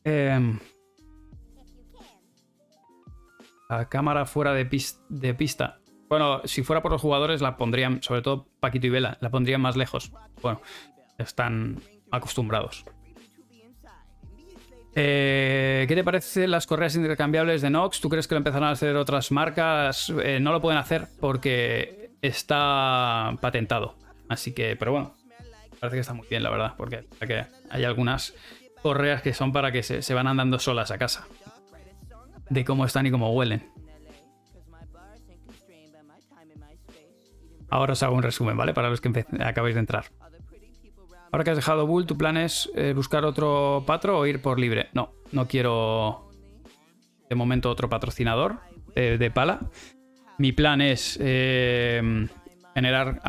Em, la cámara fuera de, de pista. Bueno, si fuera por los jugadores la pondrían, sobre todo Paquito y Vela, la pondrían más lejos. Bueno, están acostumbrados. Eh, ¿Qué te parecen las correas intercambiables de Nox? ¿Tú crees que lo empezarán a hacer otras marcas? Eh, no lo pueden hacer porque está patentado. Así que, pero bueno, parece que está muy bien, la verdad, porque hay algunas correas que son para que se, se van andando solas a casa. De cómo están y cómo huelen. Ahora os hago un resumen, ¿vale? Para los que acabáis de entrar. Ahora que has dejado Bull, ¿tu plan es eh, buscar otro patro o ir por libre? No, no quiero de momento otro patrocinador de, pala. Mi plan es eh, generar.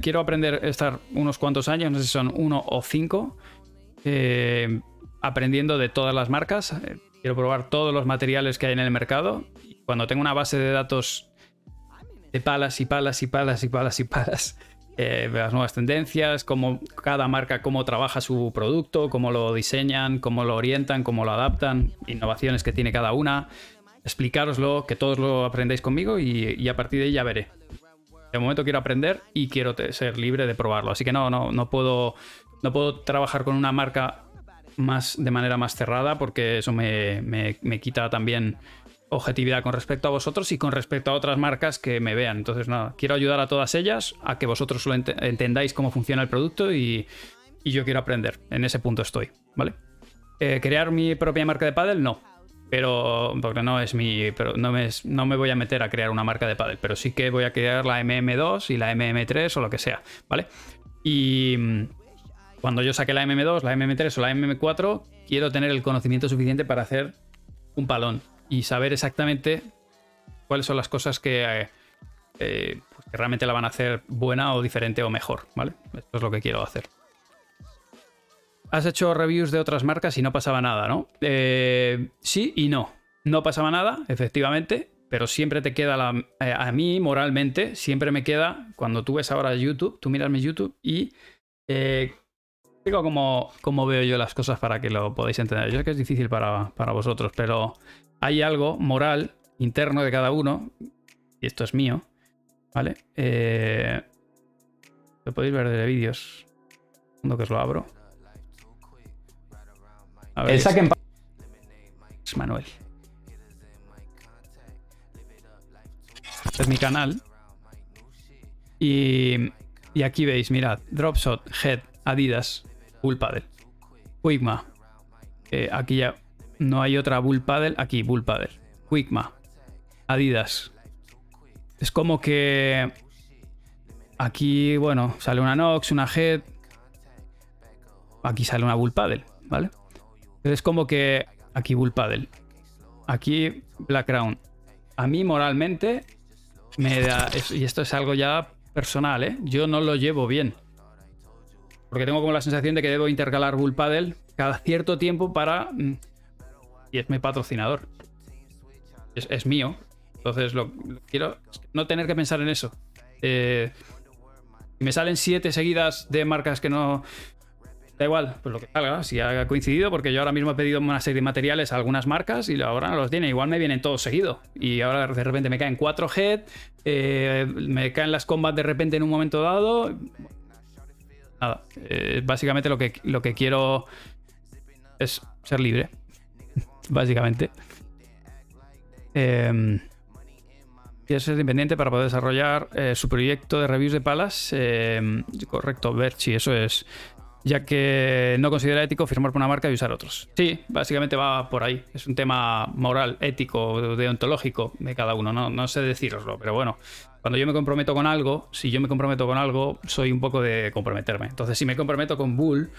quiero aprender a estar unos cuantos años, no sé si son uno o cinco, eh, aprendiendo de todas las marcas. Quiero probar todos los materiales que hay en el mercado. Cuando tengo una base de datos de palas y palas y palas y palas y palas. Eh, las nuevas tendencias, cómo cada marca, cómo trabaja su producto, cómo lo diseñan, cómo lo orientan, cómo lo adaptan, innovaciones que tiene cada una, explicaroslo, que todos lo aprendáis conmigo y, a partir de ahí ya veré. De momento quiero aprender y quiero ser libre de probarlo, así que no, no, no puedo, no puedo trabajar con una marca más de manera más cerrada porque eso me, me, me quita también objetividad con respecto a vosotros y con respecto a otras marcas que me vean. Entonces, nada, quiero ayudar a todas ellas a que vosotros lo entendáis cómo funciona el producto y, yo quiero aprender. En ese punto estoy, ¿vale? Eh, ¿Crear mi propia marca de paddle? No. Pero, porque no es mi. Pero no me, no me voy a meter a crear una marca de paddle, pero sí que voy a crear la MM2 y la MM3 o lo que sea, ¿vale? Y mm, cuando yo saque la MM2, la MM3 o la MM4, quiero tener el conocimiento suficiente para hacer un palón y saber exactamente cuáles son las cosas que, eh, eh, pues que, realmente la van a hacer buena o diferente o mejor, ¿vale? Esto es lo que quiero hacer. Has hecho reviews de otras marcas y no pasaba nada, ¿no? Eh, sí y no. No pasaba nada, efectivamente, pero siempre te queda la, a mí moralmente, siempre me queda, cuando tú ves ahora YouTube, tú miras mi YouTube y digo cómo, veo yo las cosas para que lo podáis entender. Yo sé que es difícil para vosotros, pero hay algo moral interno de cada uno, y esto es mío, ¿vale? Eh, lo podéis ver de vídeos. Cuando que os lo abro. A ver, El saque es Manuel. Este es mi canal. Y, y aquí veis, mirad, Dropshot, Head, Adidas, Bull Paddle, Wigma. Eh, aquí ya no hay otra Bull Paddle. Aquí, Bull Paddle. Wigma. Adidas. Es como que. Aquí, bueno, sale una Nox, una Head. Aquí sale una Bull Paddle, ¿vale? Es como que. Aquí Bull Paddle. Aquí Black Crown. A mí moralmente me da. Y esto es algo ya personal, ¿eh? Yo no lo llevo bien. Porque tengo como la sensación de que debo intercalar Bull Paddle cada cierto tiempo para mm, y es mi patrocinador. Es, mío. Entonces lo, quiero no tener que pensar en eso. Eh, me salen siete seguidas de marcas que no. Da igual, pues lo que salga, si ha coincidido, porque yo ahora mismo he pedido una serie de materiales a algunas marcas y ahora no los tienen. Igual me vienen todos seguidos. Y ahora de repente me caen cuatro head, eh, me caen las combats de repente en un momento dado. Nada, eh, básicamente lo que, lo que quiero es ser libre básicamente. Eh, ser independiente para poder desarrollar eh, su proyecto de reviews de palas. Em, correcto, Berchi, eso es. Ya que no considera ético firmar por una marca y usar otros. Sí, básicamente va por ahí. Es un tema moral, ético, deontológico de cada uno. No, no sé deciroslo, pero bueno. Cuando yo me comprometo con algo, si yo me comprometo con algo, soy un poco de comprometerme. Entonces, si me comprometo con Bull,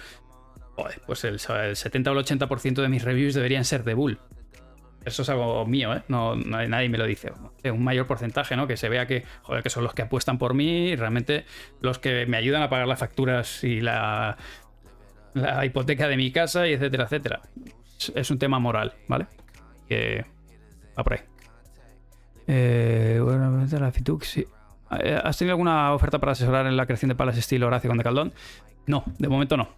pues el, 70 o el 80% de mis reviews deberían ser de Bull. Eso es algo mío, ¿eh? No, nadie me lo dice. Un mayor porcentaje, ¿no? Que se vea que, joder, que son los que apuestan por mí y realmente los que me ayudan a pagar las facturas y la, hipoteca de mi casa y etcétera, etcétera. Es, un tema moral, ¿vale? Que va por ahí. Eh, bueno, la Fitux, eh, ¿has tenido alguna oferta para asesorar en la creación de palas estilo Horacio con de Caldón? No, de momento no.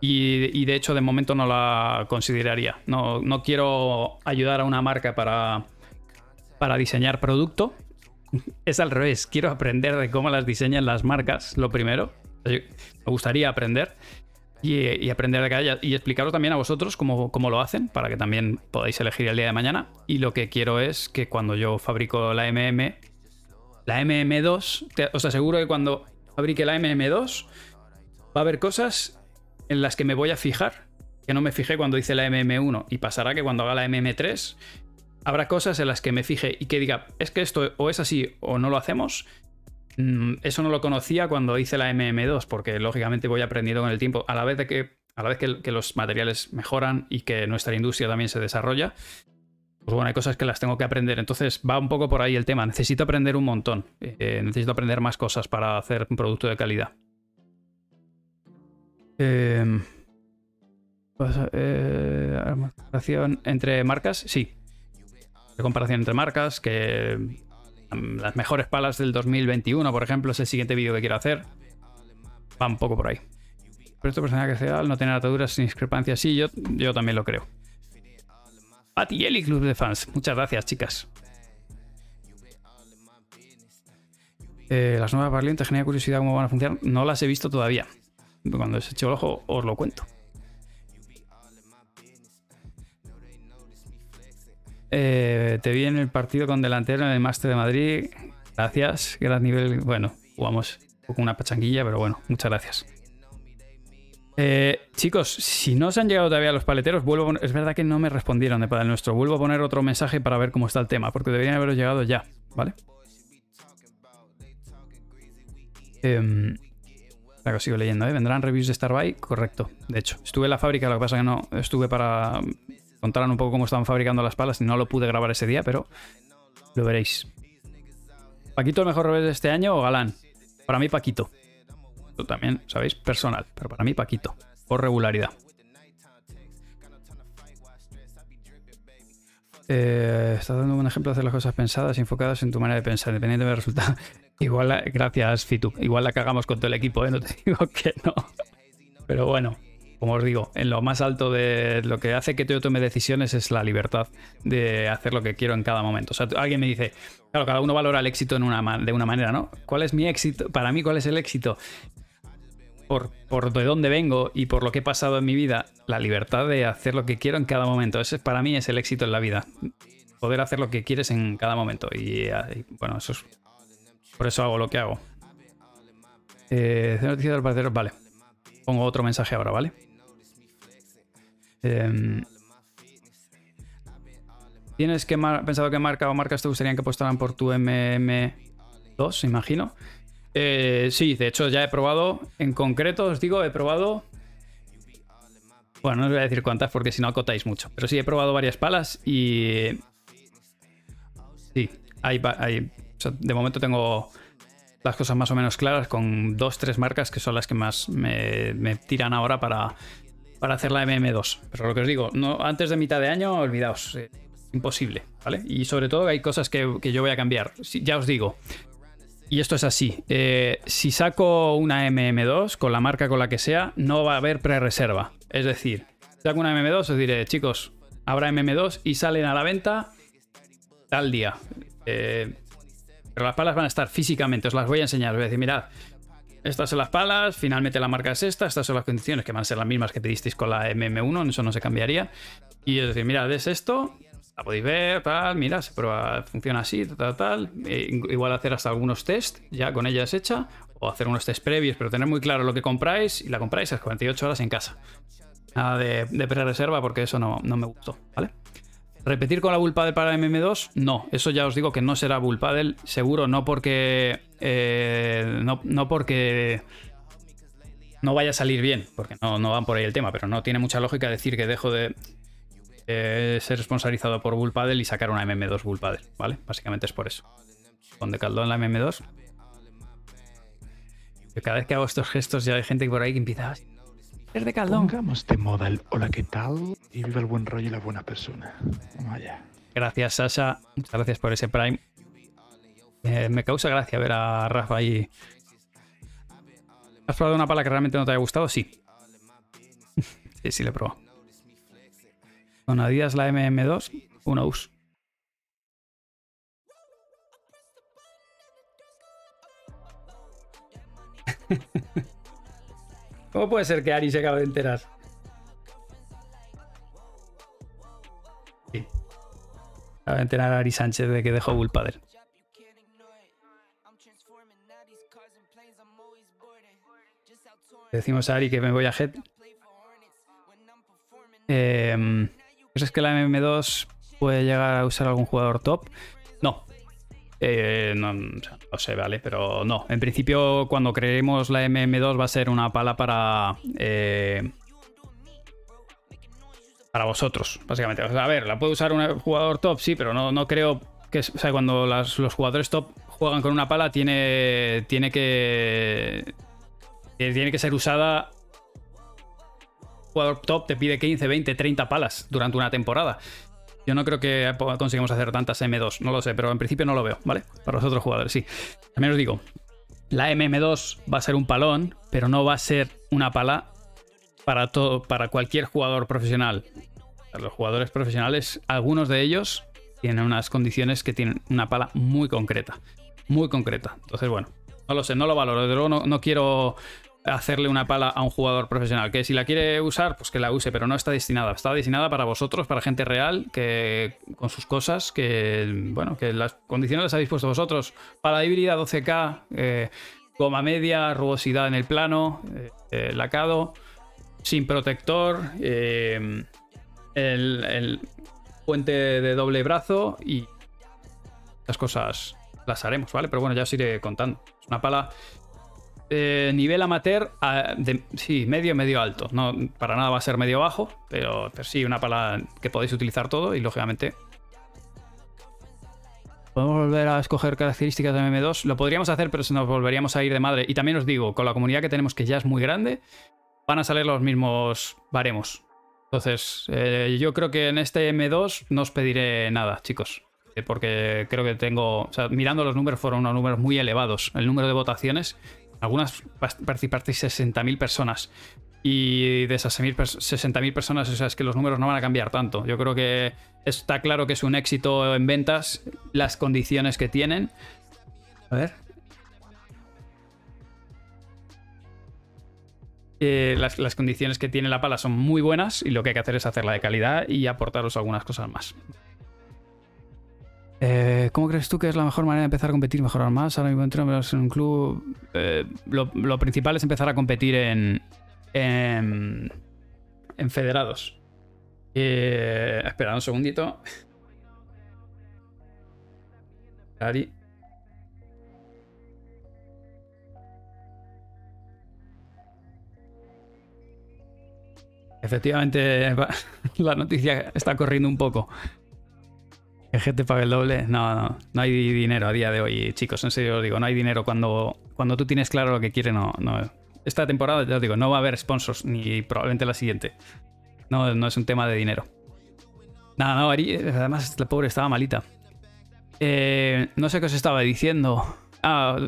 Y, de hecho, de momento no la consideraría. No, no quiero ayudar a una marca para, para diseñar producto. Es al revés. Quiero aprender de cómo las diseñan las marcas, lo primero. Me gustaría aprender y, aprender de cada y explicaros también a vosotros cómo, cómo, lo hacen para que también podáis elegir el día de mañana. Y lo que quiero es que cuando yo fabrico la MM, la MM2, os aseguro que cuando fabrique la MM2 va a haber cosas en las que me voy a fijar, que no me fijé cuando hice la MM1 y pasará que cuando haga la MM3 habrá cosas en las que me fije y que diga, es que esto o es así o no lo hacemos Mm, eso no lo conocía cuando hice la MM2, porque lógicamente voy aprendiendo con el tiempo, a la vez que, a la vez que, los materiales mejoran y que nuestra industria también se desarrolla. Pues bueno, hay cosas que las tengo que aprender. Entonces va un poco por ahí el tema. Necesito aprender un montón. Eh, necesito aprender más cosas para hacer un producto de calidad. Eh, comparación entre marcas, sí. Comparación entre marcas, que las mejores palas del 2021, por ejemplo, es el siguiente vídeo que quiero hacer. Va un poco por ahí. Pero esto personal que no tener ataduras sin discrepancias, sí, yo, yo también lo creo. Pati Eli Club de Fans, muchas gracias, chicas. Eh, las nuevas valientes genera curiosidad cómo van a funcionar. No las he visto todavía. Cuando se eche el ojo, os lo cuento. Eh, te vi en el partido con delantero en el Máster de Madrid. Gracias, gran nivel. Bueno, jugamos con una pachanguilla, pero bueno, muchas gracias. Eh, chicos, si no se han llegado todavía los paleteros, vuelvo es verdad que no me respondieron de Padre Nuestro. Vuelvo a poner otro mensaje para ver cómo está el tema, porque deberían haberos llegado ya, ¿vale? Eh, la sigo leyendo, ¿eh? ¿Vendrán reviews de Starbuy? Correcto. De hecho, estuve en la fábrica, lo que pasa que no estuve para contaran un poco cómo estaban fabricando las palas y no lo pude grabar ese día, pero lo veréis. ¿Paquito el mejor revés de este año o Galán? Para mí Paquito. Esto también, ¿sabéis? Personal, pero para mí Paquito. Por regularidad. Eh, estás dando un ejemplo de hacer las cosas pensadas y enfocadas en tu manera de pensar, independientemente del resultado. Igual, gracias, Fitu. Igual la cagamos con todo el equipo, ¿eh? No te digo que no. Pero bueno, como os digo, en lo más alto de lo que hace que yo tome decisiones es la libertad de hacer lo que quiero en cada momento. O sea, alguien me dice, claro, cada uno valora el éxito de una manera, ¿no? ¿Cuál es mi éxito? Para mí, ¿cuál es el éxito? Por, por de dónde vengo y por lo que he pasado en mi vida, la libertad de hacer lo que quiero en cada momento. Ese para mí es el éxito en la vida. Poder hacer lo que quieres en cada momento. Y, bueno, eso es. Por eso hago lo que hago. Eh, noticias de los vale. Pongo otro mensaje ahora, ¿vale? Em, ¿Tienes pensado qué marca o marcas te gustarían que apostaran por tu MM2, imagino? Eh, sí, de hecho ya he probado, en concreto os digo, he probado... Bueno, no os voy a decir cuántas porque si no acotáis mucho, pero sí he probado varias palas y... Sí, hay, de momento tengo las cosas más o menos claras con dos, tres marcas que son las que más me tiran ahora para para hacer la MM2. Pero lo que os digo, antes de mitad de año, olvidaos. Eh, imposible, ¿vale? Y sobre todo hay cosas que, yo voy a cambiar. ya os digo. Y esto es así. Eh, si saco una MM2 con la marca con la que sea, no va a haber pre-reserva. Es decir, saco una MM2, os diré, chicos, habrá MM2 y salen a la venta tal día. Eh, pero las palas van a estar físicamente, os las voy a enseñar. Os voy a decir, mirad, estas son las palas, finalmente la marca es esta, estas son las condiciones que van a ser las mismas que pedisteis con la MM1, eso no se cambiaría. Y es decir, mirad, es esto, la podéis ver, tal, mira, se prueba, funciona así, tal, tal. Eh, igual hacer hasta algunos test ya con ella es hecha, o hacer unos test previos, pero tener muy claro lo que compráis y la compráis a 48 horas en casa. Nada de, de pre-reserva porque eso no, no me gustó, ¿vale? ¿Repetir con la Bull Paddle para MM2? No, eso ya os digo que no será Bull Paddle, seguro, no porque. Eh, no, porque. No vaya a salir bien, porque no, no van por ahí el tema, pero no tiene mucha lógica decir que dejo de ser responsabilizado por Bull Paddle y sacar una MM2 Bull Paddle, ¿vale? Básicamente es por eso. Con Decaldón en la MM2. cada vez que hago estos gestos ya hay gente por ahí que empieza de Caldón. Pongamos de moda el hola, ¿qué tal? Y viva el buen rollo y la buena persona. Vaya. Gracias, Sasha. Muchas gracias por ese Prime. Eh, me causa gracia ver a Rafa ahí. ¿Has probado una pala que realmente no te haya gustado? Sí. sí, sí, le he probado. Con Adidas la MM2, una US. ¿Cómo puede ser que Ari se acabe de enterar? Sí. Acaba de enterar a Ari Sánchez de que dejó Bullpadel. Decimos a Ari que me voy a Head. Eh, ¿Crees que la MM2 puede llegar a usar algún jugador top? Eh, no, no, sé, vale, pero no. En principio, cuando creemos la MM2 va a ser una pala para. Eh, para vosotros, básicamente. a ver, la puede usar un jugador top, sí, pero no, no creo que. O sea, cuando los jugadores top juegan con una pala, tiene. Tiene que. Tiene que ser usada jugador top te pide 15, 20, 30 palas durante una temporada. Yo no creo que consigamos hacer tantas M2, no lo sé, pero en principio no lo veo, ¿vale? Para los otros jugadores, sí. También os digo, la MM2 va a ser un palón, pero no va a ser una pala para, todo, para cualquier jugador profesional. Los jugadores profesionales, algunos de ellos tienen unas condiciones que tienen una pala muy concreta. Muy concreta. Entonces, bueno, no lo sé, no lo valoro. De luego no, no quiero hacerle una pala a un jugador profesional. Que si la quiere usar, pues que la use, pero no está destinada. Está destinada para vosotros, para gente real, que con sus cosas, que bueno, que las condiciones las habéis puesto vosotros. Para híbrida 12K, eh, goma media, rugosidad en el plano, eh, eh, lacado, sin protector, el, el puente de doble brazo y las cosas las haremos, ¿vale? Pero bueno, ya os iré contando. Es una pala eh, nivel amateur, sí, medio, medio alto. No, para nada va a ser medio bajo, pero, sí, una pala que podéis utilizar todo y lógicamente. Podemos volver a escoger características de M2. Lo podríamos hacer, pero se nos volveríamos a ir de madre. Y también os digo, con la comunidad que tenemos, que ya es muy grande, van a salir los mismos baremos. Entonces, eh, yo creo que en este M2 no os pediré nada, chicos. Eh, porque creo que tengo. O sea, mirando los números, fueron unos números muy elevados. El número de votaciones algunas participasteis 60.000 personas. Y de esas 60.000 personas, o sea, es que los números no van a cambiar tanto. Yo creo que está claro que es un éxito en ventas, las condiciones que tienen. A ver. Eh, las, las, condiciones que tiene la pala son muy buenas y lo que hay que hacer es hacerla de calidad y aportaros algunas cosas más. Eh, ¿Cómo crees tú que es la mejor manera de empezar a competir, mejorar más? Ahora mismo entramos en un club. Eh, lo, principal es empezar a competir en. en, federados. Eh, espera un segundito. Ari. Efectivamente, la noticia está corriendo un poco. ¿Que gente pague el doble? No, no, no hay dinero a día de hoy, chicos. En serio os digo, no hay dinero cuando, cuando tú tienes claro lo que quieres. No, no. Esta temporada, ya os digo, no va a haber sponsors, ni probablemente la siguiente. No, no es un tema de dinero. Nada, no, además la pobre estaba malita. Eh, no sé qué os estaba diciendo. Ah,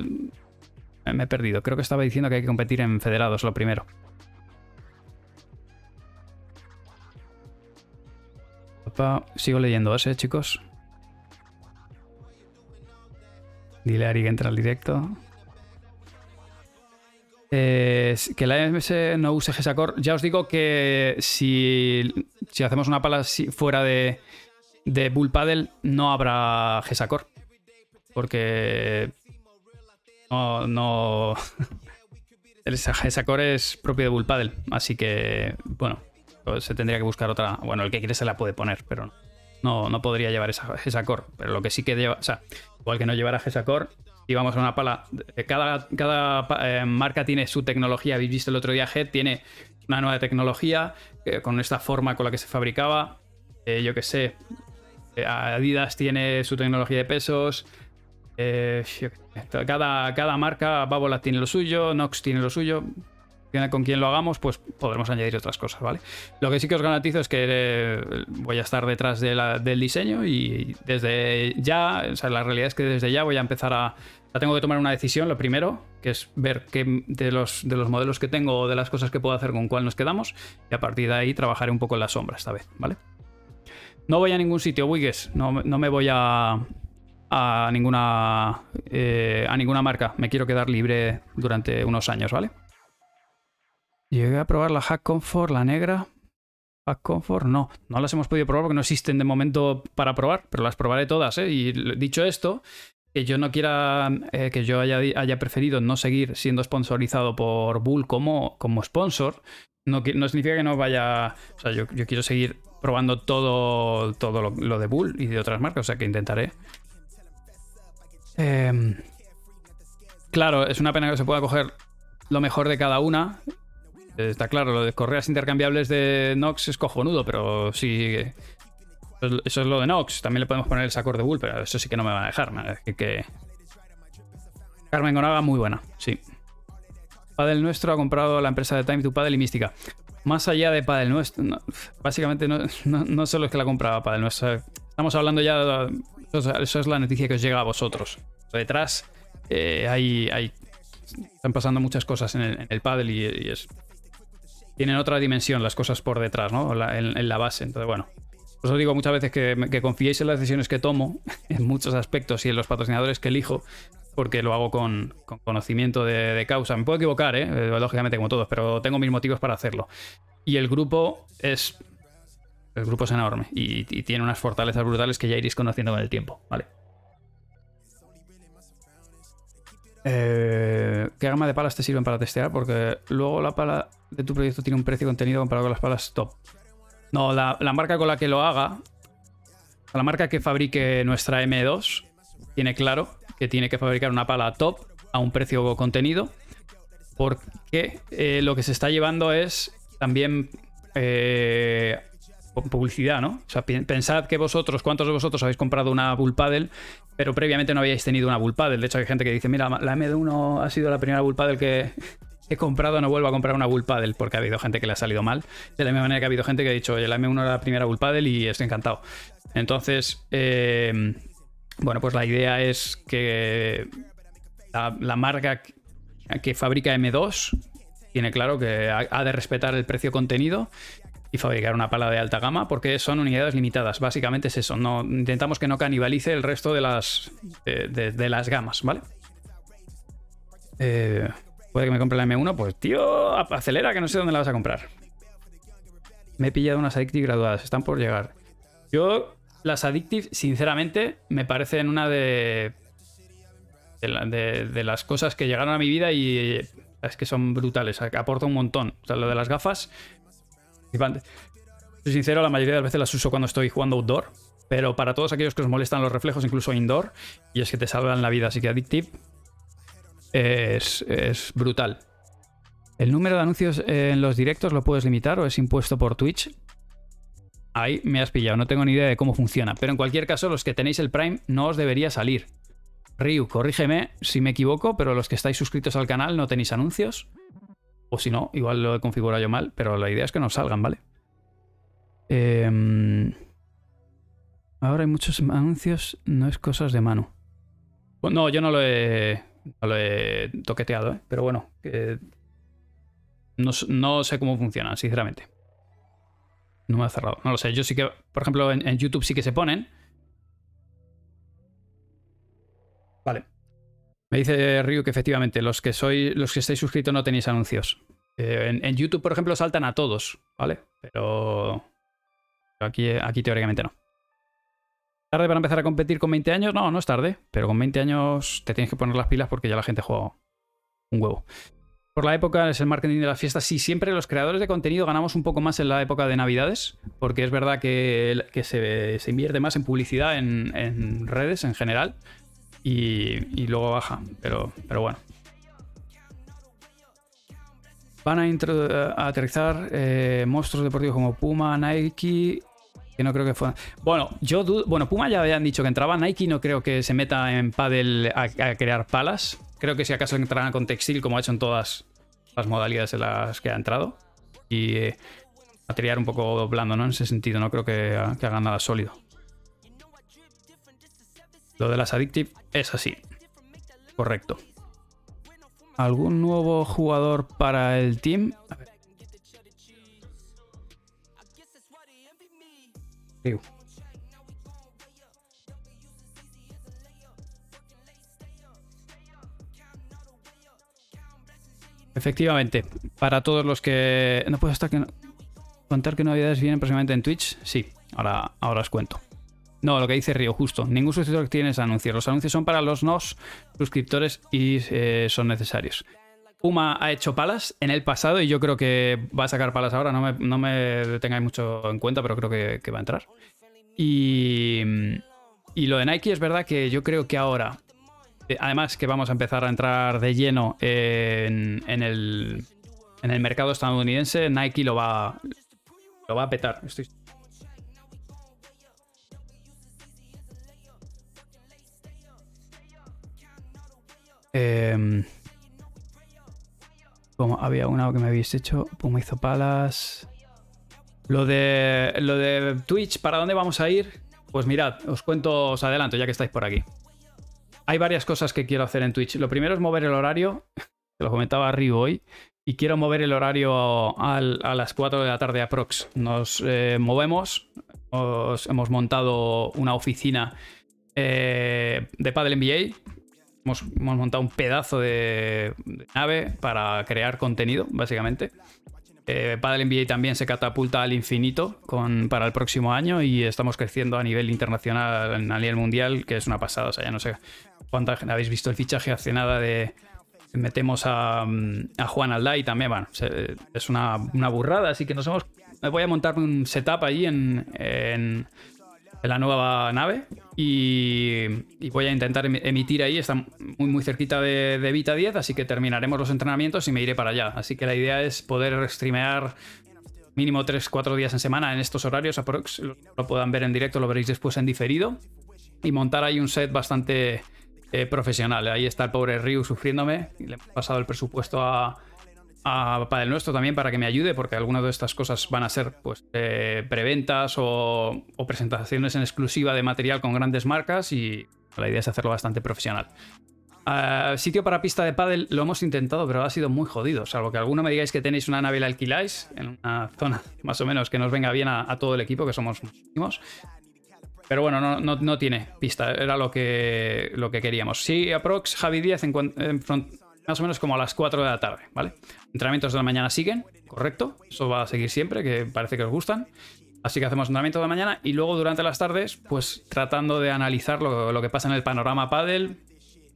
me he perdido. Creo que estaba diciendo que hay que competir en federados lo primero. Sigo leyendo ese, chicos. Dile a que entra al directo. Eh, que la MS no use GESACOR. Ya os digo que si, si hacemos una pala fuera de, de Bull Paddle, no habrá GESACOR. Porque no. no el GESACOR es propio de Bull Paddle. Así que, bueno, pues se tendría que buscar otra. Bueno, el que quiere se la puede poner, pero no, no podría llevar esa GESACOR. Pero lo que sí que lleva. O sea, igual que no llevara GESACOR, y vamos a una pala. Cada, cada eh, marca tiene su tecnología. Habéis visto el otro día Head tiene una nueva tecnología eh, con esta forma con la que se fabricaba. Eh, yo que sé. Adidas tiene su tecnología de pesos. cada, cada marca, Babolat tiene lo suyo, Nox tiene lo suyo. Con quien lo hagamos, pues podremos añadir otras cosas, ¿vale? Lo que sí que os garantizo es que eh, voy a estar detrás del diseño y desde ya, o sea, la realidad es que desde ya voy a empezar a... Ya tengo que tomar una decisión, lo primero, que es ver qué de los, de los modelos que tengo o de las cosas que puedo hacer con cuál nos quedamos y a partir de ahí trabajaré un poco en la sombra esta vez, ¿vale? No voy a ningún sitio, Wigges, no, no me voy a, a ninguna eh, a ninguna marca. Me quiero quedar libre durante unos años, ¿vale? Llegué a probar la Hack Comfort, la negra. Hack Comfort, no. No las hemos podido probar porque no existen de momento para probar, pero las probaré todas, ¿eh? Y dicho esto, que yo no quiera, eh, que yo haya, haya, preferido no seguir siendo sponsorizado por Bull como, como sponsor, no, no significa que no vaya. O sea, yo, quiero seguir probando todo, todo lo, de Bull y de otras marcas, o sea que intentaré. Eh, claro, es una pena que se pueda coger lo mejor de cada una Está claro, lo de correas intercambiables de Nox es cojonudo, pero sí. Eso es lo de Nox. También le podemos poner el Sacor de Bull, pero eso sí que no me va a dejar. Que. Carmen Gonaga, muy buena, sí. Padel Nuestro ha comprado la empresa de Time to Padel y Mística. Más allá de Padel Nuestro, básicamente no, no, solo es que la compraba Padel Nuestro. Estamos hablando ya. Eso es la noticia que os llega a vosotros. Detrás eh, hay, hay, están pasando muchas cosas en el, Padel y es tienen otra dimensión las cosas por detrás, ¿no? en, la base. Entonces, bueno. Por eso digo muchas veces que, confiéis en las decisiones que tomo, en muchos aspectos, y en los patrocinadores que elijo, porque lo hago con, conocimiento de, causa. Me puedo equivocar, ¿eh? ¿eh? Lógicamente, como todos, pero tengo mis motivos para hacerlo. Y el grupo es. El grupo es enorme y, y tiene unas fortalezas brutales que ya iréis conociendo con el tiempo, ¿vale? Eh, ¿Qué gama de palas te sirven para testear? Porque luego la pala de tu proyecto tiene un precio contenido comparado con las palas top. No, la, marca con la que lo haga, la marca que fabrique nuestra M2, tiene claro que tiene que fabricar una pala top a un precio contenido. Porque eh, lo que se está llevando es también eh, publicidad, ¿no? O sea, pensad que vosotros, ¿cuántos de vosotros habéis comprado una Bull Paddle, pero previamente no habíais tenido una Bull Paddle? De hecho, hay gente que dice, mira, la MD1 ha sido la primera Bull Paddle que he comprado, no vuelvo a comprar una Bull Paddle, porque ha habido gente que le ha salido mal. De la misma manera que ha habido gente que ha dicho, oye, la M1 era la primera Bull Paddle y estoy encantado. Entonces, eh, bueno, pues la idea es que la, la marca que fabrica M2 tiene claro que ha de respetar el precio contenido y fabricar una pala de alta gama porque son unidades limitadas. Básicamente es eso. No, intentamos que no canibalice el resto de las, de, las gamas, ¿vale? Eh, puede que me compre la M1, pues tío, acelera que no sé dónde la vas a comprar. Me he pillado unas Addictive graduadas, están por llegar. Yo, las Addictive, sinceramente, me parecen una de, de, las cosas que llegaron a mi vida y es que son brutales, aporta un montón. O sea, lo de las gafas soy sincero, la mayoría de las veces las uso cuando estoy jugando outdoor. Pero para todos aquellos que os molestan los reflejos, incluso indoor, y es que te salvan la vida, así que Addictive es, es brutal. ¿El número de anuncios en los directos lo puedes limitar o es impuesto por Twitch? Ahí me has pillado, no tengo ni idea de cómo funciona. Pero en cualquier caso, los que tenéis el Prime no os debería salir. Ryu, corrígeme si me equivoco, pero los que estáis suscritos al canal no tenéis anuncios. O si no, igual lo he configurado yo mal, pero la idea es que no salgan, ¿vale? Em, ahora hay muchos anuncios, no es cosas de mano. no, yo no lo he, lo he toqueteado, ¿eh? pero bueno, no, sé cómo funciona, sinceramente. No me ha cerrado, no lo sé. Yo sí que, por ejemplo, en YouTube sí que se ponen. Vale. Me dice Ryu que efectivamente los que sois, los que estáis suscritos no tenéis anuncios. Eh, en, YouTube, por ejemplo, saltan a todos, ¿vale? Pero aquí, aquí teóricamente no. ¿Tarde para empezar a competir con 20 años? No, no es tarde, pero con 20 años te tienes que poner las pilas porque ya la gente juega un huevo. Por la época es el marketing de las fiestas. Sí, siempre los creadores de contenido ganamos un poco más en la época de Navidades, porque es verdad que, se, invierte más en publicidad en redes en general y, luego baja. Pero, pero bueno. Van a, aterrizar eh, monstruos deportivos como Puma, Nike. Que no creo que fueran. Bueno, yo Bueno, Puma ya habían dicho que entraba. Nike no creo que se meta en paddle a, crear palas. Creo que si acaso entrarán con textil, como ha hecho en todas las modalidades en las que ha entrado. Y eh, material un poco blando, ¿no? En ese sentido, no creo que hagan nada sólido. Lo de las Addictive es así. Correcto. ¿Algún nuevo jugador para el team? A. Efectivamente, para todos los que... No puedo estar que... contar qué novedades vienen próximamente en Twitch. Sí, ahora, ahora os cuento. No, lo que dice Río, justo. Ningún suscriptor tiene anuncios. Los anuncios son para los no suscriptores y eh, son necesarios. Puma ha hecho palas en el pasado y yo creo que va a sacar palas ahora. No me, no me tengáis mucho en cuenta, pero creo que, que va a entrar. Y, y lo de Nike es verdad que yo creo que ahora, eh, además que vamos a empezar a entrar de lleno en, en el, en el mercado estadounidense, Nike lo va, lo va a petar. Estoy Como había una que me habéis hecho. Puma hizo palas. Lo de, lo de Twitch, ¿para dónde vamos a ir? Pues mirad, os cuento, os adelanto ya que estáis por aquí. Hay varias cosas que quiero hacer en Twitch. Lo primero es mover el horario, que lo comentaba Ryu hoy, y quiero mover el horario al, a las 4 de la tarde aprox. Nos eh, movemos, os, hemos montado una oficina eh, de Paddle NBA, Hemos, montado un pedazo de, nave para crear contenido, básicamente. Eh, Paddle NBA también se catapulta al infinito para el próximo año y estamos creciendo a nivel internacional, a nivel mundial, que es una pasada. O sea, ya no sé cuánta habéis visto el fichaje hace nada de. Metemos a, a Juan Alday también, bueno, es una, una, burrada, así que nos hemos. Voy a montar un setup allí en en la nueva nave y, y, voy a intentar emitir ahí. Está muy, muy cerquita de, de, Vita 10, así que terminaremos los entrenamientos y me iré para allá. Así que la idea es poder streamear mínimo 3-4 días en semana en estos horarios. Aprox, lo puedan ver en directo, lo veréis después en diferido. Y montar ahí un set bastante eh, profesional. Ahí está el pobre Ryu sufriéndome. Le hemos pasado el presupuesto a, a, para el nuestro también para que me ayude, porque algunas de estas cosas van a ser pues eh, preventas o, presentaciones en exclusiva de material con grandes marcas y la idea es hacerlo bastante profesional. Uh, sitio para pista de pádel lo hemos intentado, pero ha sido muy jodido. Salvo que alguno me digáis que tenéis una nave la alquiláis en una zona más o menos que nos venga bien a, todo el equipo, que somos muchísimos. Pero bueno, no, no, no, tiene pista, era lo que, lo que queríamos. Sí, aprox Javi 10 en, en front, más o menos como a las 4 de la tarde, ¿vale? Entrenamientos de la mañana siguen, correcto. Eso va a seguir siempre, que parece que os gustan. Así que hacemos entrenamiento de la mañana y luego durante las tardes, pues tratando de analizar lo, que pasa en el panorama paddle,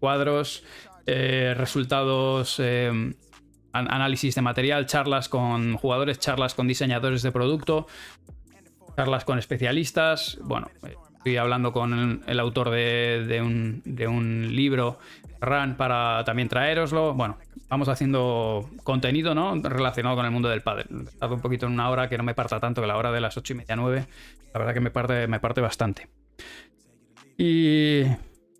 cuadros, eh, resultados, eh, an análisis de material, charlas con jugadores, charlas con diseñadores de producto, charlas con especialistas. Bueno, estoy hablando con el, autor de, un, libro, Run, para también traeroslo. Bueno, vamos haciendo contenido ¿no? relacionado con el mundo del padre. He estado un poquito en una hora que no me parta tanto que la hora de las 8 y media 9. La verdad que me parte, me parte bastante. Y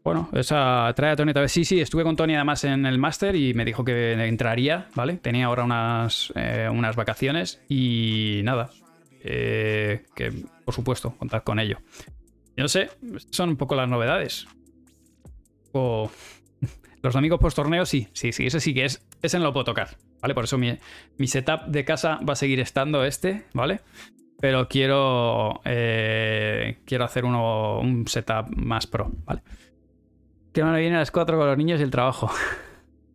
bueno, esa trae a Tony vez. Sí, sí, estuve con Tony además en el máster y me dijo que entraría, ¿vale? Tenía ahora unas, eh, unas vacaciones y nada. Eh, que por supuesto, contad con ello. Yo no sé, son un poco las novedades. O... Los domingos post torneo, sí, sí, sí, ese sí que es. Ese no lo puedo tocar, ¿vale? Por eso mi, setup de casa va a seguir estando este, ¿vale? Pero quiero. Eh, quiero hacer uno, un setup más pro, ¿vale? Que me viene a las 4 con los niños y el trabajo.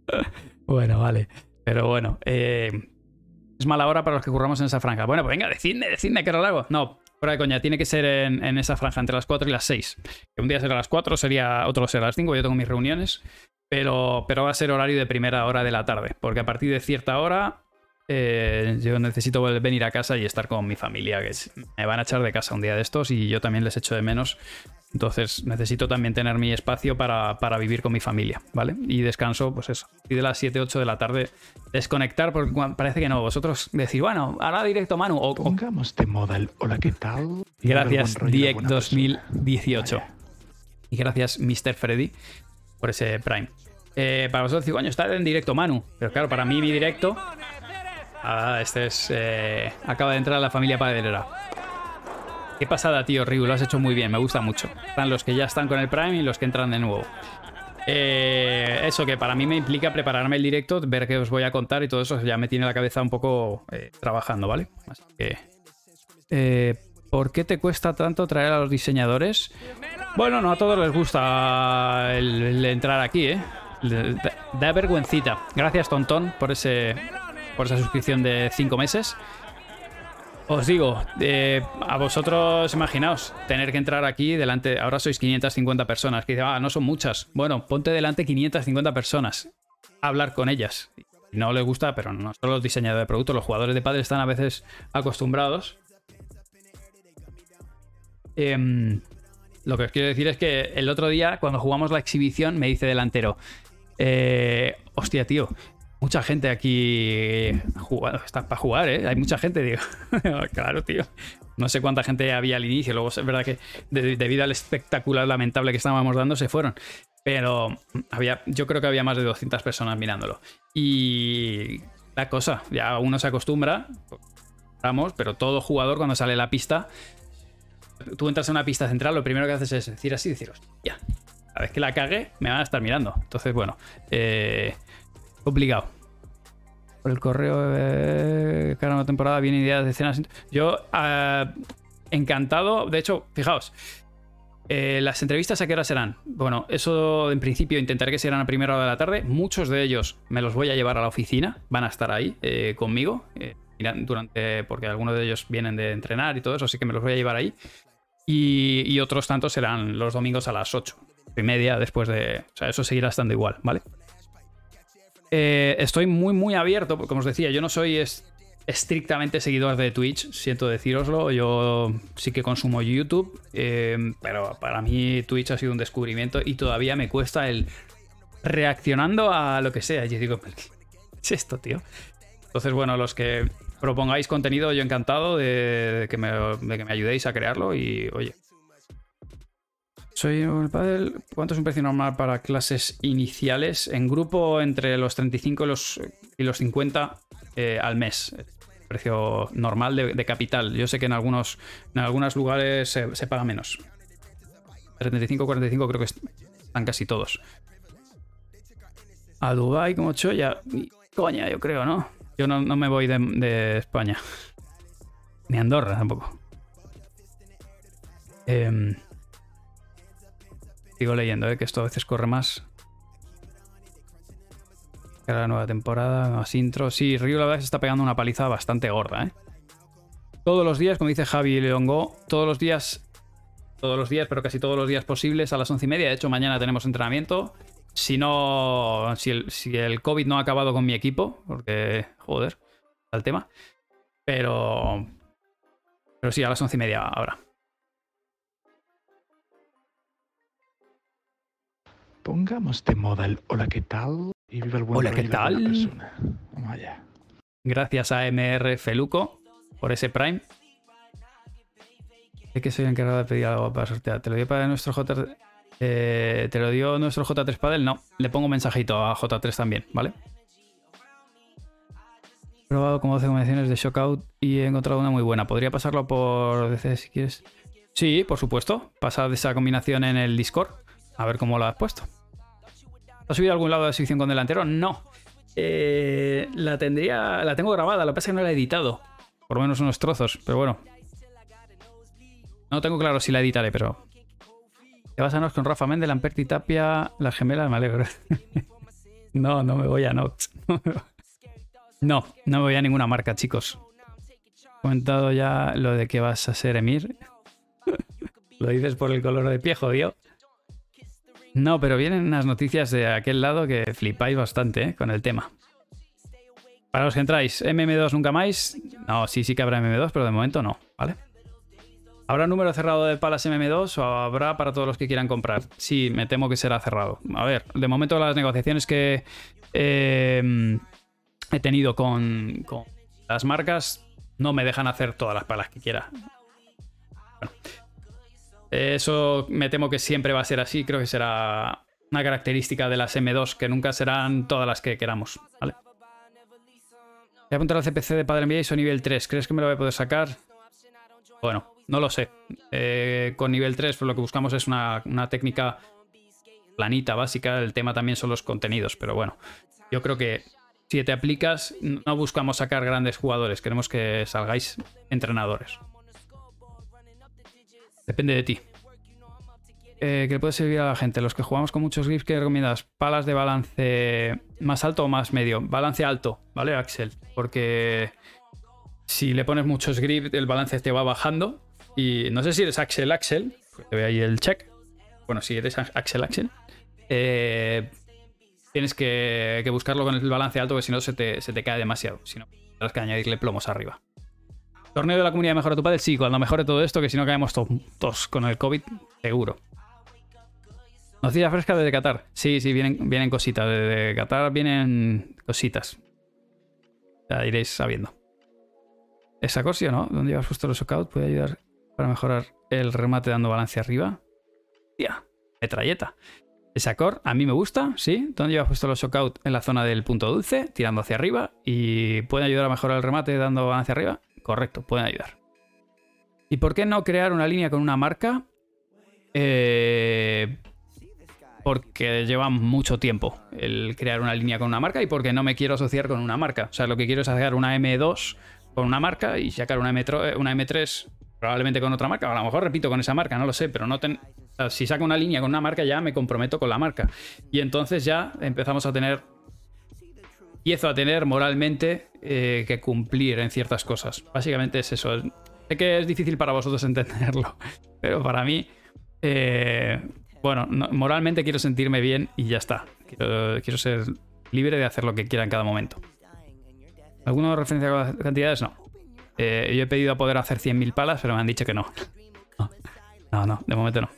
bueno, vale. Pero bueno, eh, es mala hora para los que curramos en esa franja. Bueno, pues venga, decidme, decidme que lo hago. No, fuera de coña, tiene que ser en, en, esa franja entre las 4 y las 6. Que un día será a las 4, sería otro será a las 5, yo tengo mis reuniones. Pero, pero va a ser horario de primera hora de la tarde, porque a partir de cierta hora eh, yo necesito venir a casa y estar con mi familia, que me van a echar de casa un día de estos y yo también les echo de menos. Entonces necesito también tener mi espacio para, para vivir con mi familia, ¿vale? Y descanso, pues eso, y de las 7, 8 de la tarde desconectar, porque parece que no. Vosotros decís, bueno, ahora directo Manu. O, Pongamos de moda el hola, ¿qué tal? Gracias, Diek 2018. Vaya. Y gracias, Mr. Freddy, por ese Prime. Eh, para vosotros digo, coño, está en directo Manu. Pero claro, para mí mi directo Ah, este es. eh, acaba de entrar la familia padelera. Qué pasada, tío, Ryu. Lo has hecho muy bien. Me gusta mucho. Están los que ya están con el Prime y los que entran de nuevo. Eh, eso que para mí me implica prepararme el directo, ver qué os voy a contar y todo eso ya me tiene la cabeza un poco eh, trabajando, ¿vale? Así que. eh, ¿Por qué te cuesta tanto traer a los diseñadores? Bueno, no a todos les gusta el, entrar aquí, ¿eh? Da, da vergüencita. Gracias, Tontón, por ese por esa suscripción de 5 meses. Os digo, eh, a vosotros, imaginaos, tener que entrar aquí delante. Ahora sois 550 personas. Que dice, ah, no son muchas. Bueno, ponte delante 550 personas. Hablar con ellas. No les gusta, pero no solo los diseñadores de productos, los jugadores de padre están a veces acostumbrados. Em, lo que os quiero decir es que el otro día, cuando jugamos la exhibición, me dice delantero: eh, Hostia, tío, mucha gente aquí jugando, está para jugar, ¿eh? Hay mucha gente, digo. claro, tío. No sé cuánta gente había al inicio. Luego es verdad que de- debido al espectacular lamentable que estábamos dando, se fueron. Pero había, yo creo que había más de 200 personas mirándolo. Y la cosa, ya uno se acostumbra, vamos, pero todo jugador cuando sale a la pista, tú entras en una pista central, lo primero que haces es decir así, decir, ya, a vez que la cague, me van a estar mirando. Entonces, bueno, eh, complicado. Por el correo, eh, cada una temporada viene ideas de escenas. Yo, ah, encantado. De hecho, fijaos, eh, las entrevistas a qué hora serán. Bueno, eso en principio intentaré que sean a primera hora de la tarde. Muchos de ellos me los voy a llevar a la oficina, van a estar ahí eh, conmigo. durante, porque algunos de ellos vienen de entrenar y todo eso, así que me los voy a llevar ahí. Y, y otros tantos serán los domingos a las 8 y media después de. O sea, eso seguirá estando igual, ¿vale? Eh, estoy muy, muy abierto, como os decía, yo no soy es- estrictamente seguidor de Twitch, siento decíroslo. Yo sí que consumo YouTube, eh, pero para mí Twitch ha sido un descubrimiento y todavía me cuesta el reaccionando a lo que sea. Yo digo, ¿qué es esto, tío? Entonces, bueno, los que propongáis contenido, yo encantado de que, me, de que me ayudéis a crearlo y, oye. Soy un padre. ¿Cuánto es un precio normal para clases iniciales? En grupo entre los 35 y los, y los 50 eh, al mes. Precio normal de, capital. Yo sé que en algunos en algunos lugares se, paga menos. 35 45 creo que están casi todos. A Dubai como choya. Coña, yo creo, ¿no? Yo no, no me voy de, España. Ni Andorra tampoco. Em, sigo leyendo, ¿eh? que esto a veces corre más. Era la nueva temporada, más intro. Sí, Río la verdad se está pegando una paliza bastante gorda, ¿eh? Todos los días, como dice Javi Leongo, todos los días, todos los días, pero casi todos los días posibles a las once y media. De hecho, mañana tenemos entrenamiento. Si no, si el COVID no ha acabado con mi equipo, porque, joder, está el tema. Pero, pero sí, a las once y media ahora. Pongamos de moda el hola, ¿qué tal? Y viva el buen Hola, ¿qué tal? persona. Vamos allá. Gracias a MR Feluco por ese Prime. Sé que soy encargado de pedir algo para sortear. ¿Te lo dio para nuestro J3? eh, ¿Te lo dio nuestro J3 Padel? No. Le pongo un mensajito a J3 también, ¿vale? He probado como 12 combinaciones de Shockout y he encontrado una muy buena. ¿Podría pasarlo por DC si quieres? Sí, por supuesto. Pasa de esa combinación en el Discord. A ver cómo la has puesto. ¿Has subido a algún lado de la sección con delantero? No. Eh, la tendría. La tengo grabada, lo que pasa es que no la he editado. Por lo menos unos trozos, pero bueno. No tengo claro si la editaré, pero. Te vas a Nox con Rafa Méndez, Lamperti Tapia, la gemela, me alegro. no, no me voy a Nox. no, no me voy a ninguna marca, chicos. He comentado ya lo de que vas a ser Emir. lo dices por el color de pie, jodido. No, pero vienen unas noticias de aquel lado que flipáis bastante ¿eh? con el tema. Para los que entráis, MM2 nunca más. No, sí, sí que habrá MM2, pero de momento no, ¿vale? ¿Habrá número cerrado de palas MM2 o habrá para todos los que quieran comprar? Sí, me temo que será cerrado. A ver, de momento las negociaciones que eh, he tenido con, con las marcas no me dejan hacer todas las palas que quiera. Bueno, eso me temo que siempre va a ser así. Creo que será una característica de las M2 que nunca serán todas las que queramos. Voy a apuntar al CPC de Padre MBA y soy nivel 3. ¿Crees que me lo voy a poder sacar? Bueno, no lo sé. Eh, con nivel 3 pues lo que buscamos es una, una técnica planita, básica. El tema también son los contenidos, pero bueno. Yo creo que si te aplicas, no buscamos sacar grandes jugadores, queremos que salgáis entrenadores. Depende de ti. Eh, ¿Qué puede servir a la gente? Los que jugamos con muchos grips, ¿qué recomiendas? ¿Palas de balance más alto o más medio? Balance alto, ¿vale, Axel? Porque si le pones muchos grips, el balance te va bajando. Y no sé si eres Axel Axel, te veo ahí el check. Bueno, si eres Axel Axel, eh, tienes que, buscarlo con el balance alto, porque si no se te, cae demasiado. Si no, tendrás que añadirle plomos arriba. ¿Torneo de la comunidad mejora tu padre? Sí, cuando mejore todo esto, que si no caemos todos con el COVID, seguro. Nocilla fresca desde Qatar. Sí, sí, vienen, vienen cositas. Desde Qatar vienen cositas. Ya iréis sabiendo. ¿Esa cosa o no? ¿Dónde llevas puesto los shockout? ¿Puede ayudar para mejorar el remate dando balance arriba? Tía, metralleta. Esa core a mí me gusta, sí. ¿Dónde llevas puesto los shockout? En la zona del punto dulce, tirando hacia arriba. ¿Y puede ayudar a mejorar el remate dando balance arriba? Correcto, pueden ayudar. ¿Y por qué no crear una línea con una marca? Eh, porque lleva mucho tiempo el crear una línea con una marca y porque no me quiero asociar con una marca. O sea, lo que quiero es hacer una M2 con una marca y sacar una, M una M3 probablemente con otra marca. A lo mejor repito con esa marca, no lo sé, pero no si saco una línea con una marca ya me comprometo con la marca. Y entonces ya empezamos a tener... Empiezo a tener moralmente eh, que cumplir en ciertas cosas. Básicamente es eso. Sé que es difícil para vosotros entenderlo, pero para mí... Eh, bueno, moralmente quiero sentirme bien y ya está. Quiero, ser libre de hacer lo que quiera en cada momento. ¿Alguna referencia a cantidades? No. Eh, yo he pedido a poder hacer 100.000 palas, pero me han dicho que no. No, no, de momento no.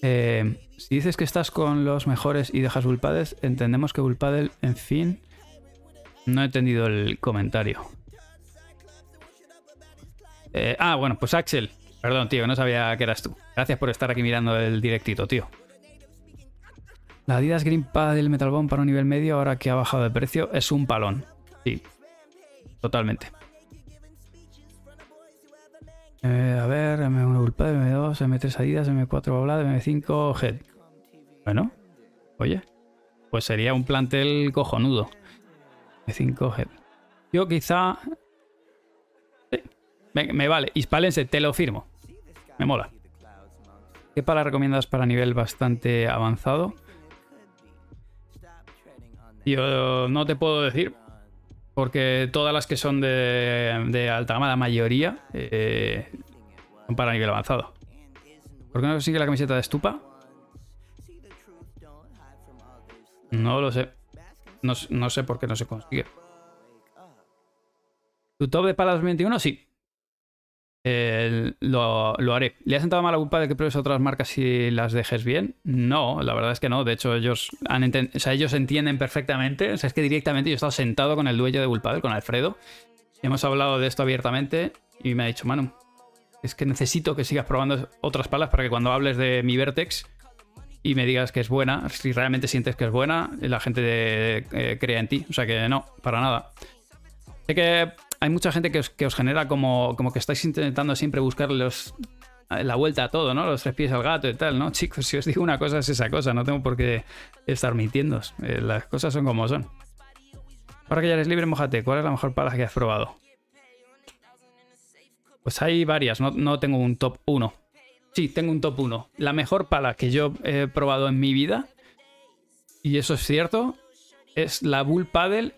Eh, si dices que estás con los mejores y dejas Bullpadel, entendemos que Bullpadel, en fin. No he entendido el comentario. Eh, ah, bueno, pues Axel, Perdón, tío, no sabía que eras tú. Gracias por estar aquí mirando el directito, tío. La Adidas Green del Metal Bomb para un nivel medio, ahora que ha bajado de precio, es un palón. Sí, totalmente. Eh, a ver, M1 Ulpa, M2, M3 Adidas, M4 Bablad, M5 Head. Bueno, oye, pues sería un plantel cojonudo. M5 Head. Yo quizá... me, me vale, Hispalense, te lo firmo. Me mola. ¿Qué pala recomiendas para nivel bastante avanzado? Yo no te puedo decir, porque todas las que son de, alta gama, la mayoría, eh, son para nivel avanzado. ¿Por qué no consigue la camiseta de Stupa? No lo sé. No, no, sé por qué no se consigue. ¿Tu top de palas 21? Sí lo, haré. ¿Le has sentado mala culpa de que pruebes otras marcas y las dejes bien? No, la verdad es que no. De hecho, ellos han ellos entienden perfectamente. O sea, es que directamente yo he estado sentado con el dueño de Bullpadel, con Alfredo. hemos hablado de esto abiertamente y me ha dicho, Manu, es que necesito que sigas probando otras palas para que cuando hables de mi Vertex y me digas que es buena, si realmente sientes que es buena, la gente eh, crea en ti. O sea que no, para nada. Sé que hay mucha gente que os, genera como, como que estáis intentando siempre buscar la vuelta a todo, ¿no? Los tres pies al gato y tal, ¿no? Chicos, si os digo una cosa es esa cosa, no tengo por qué estar mintiendo. Eh, las cosas son como son. Ahora que ya eres libre, mojate. ¿Cuál es la mejor pala que has probado? Pues hay varias, no, no tengo un top 1. Sí, tengo un top 1. La mejor pala que yo he probado en mi vida, y eso es cierto, es la Bull Paddle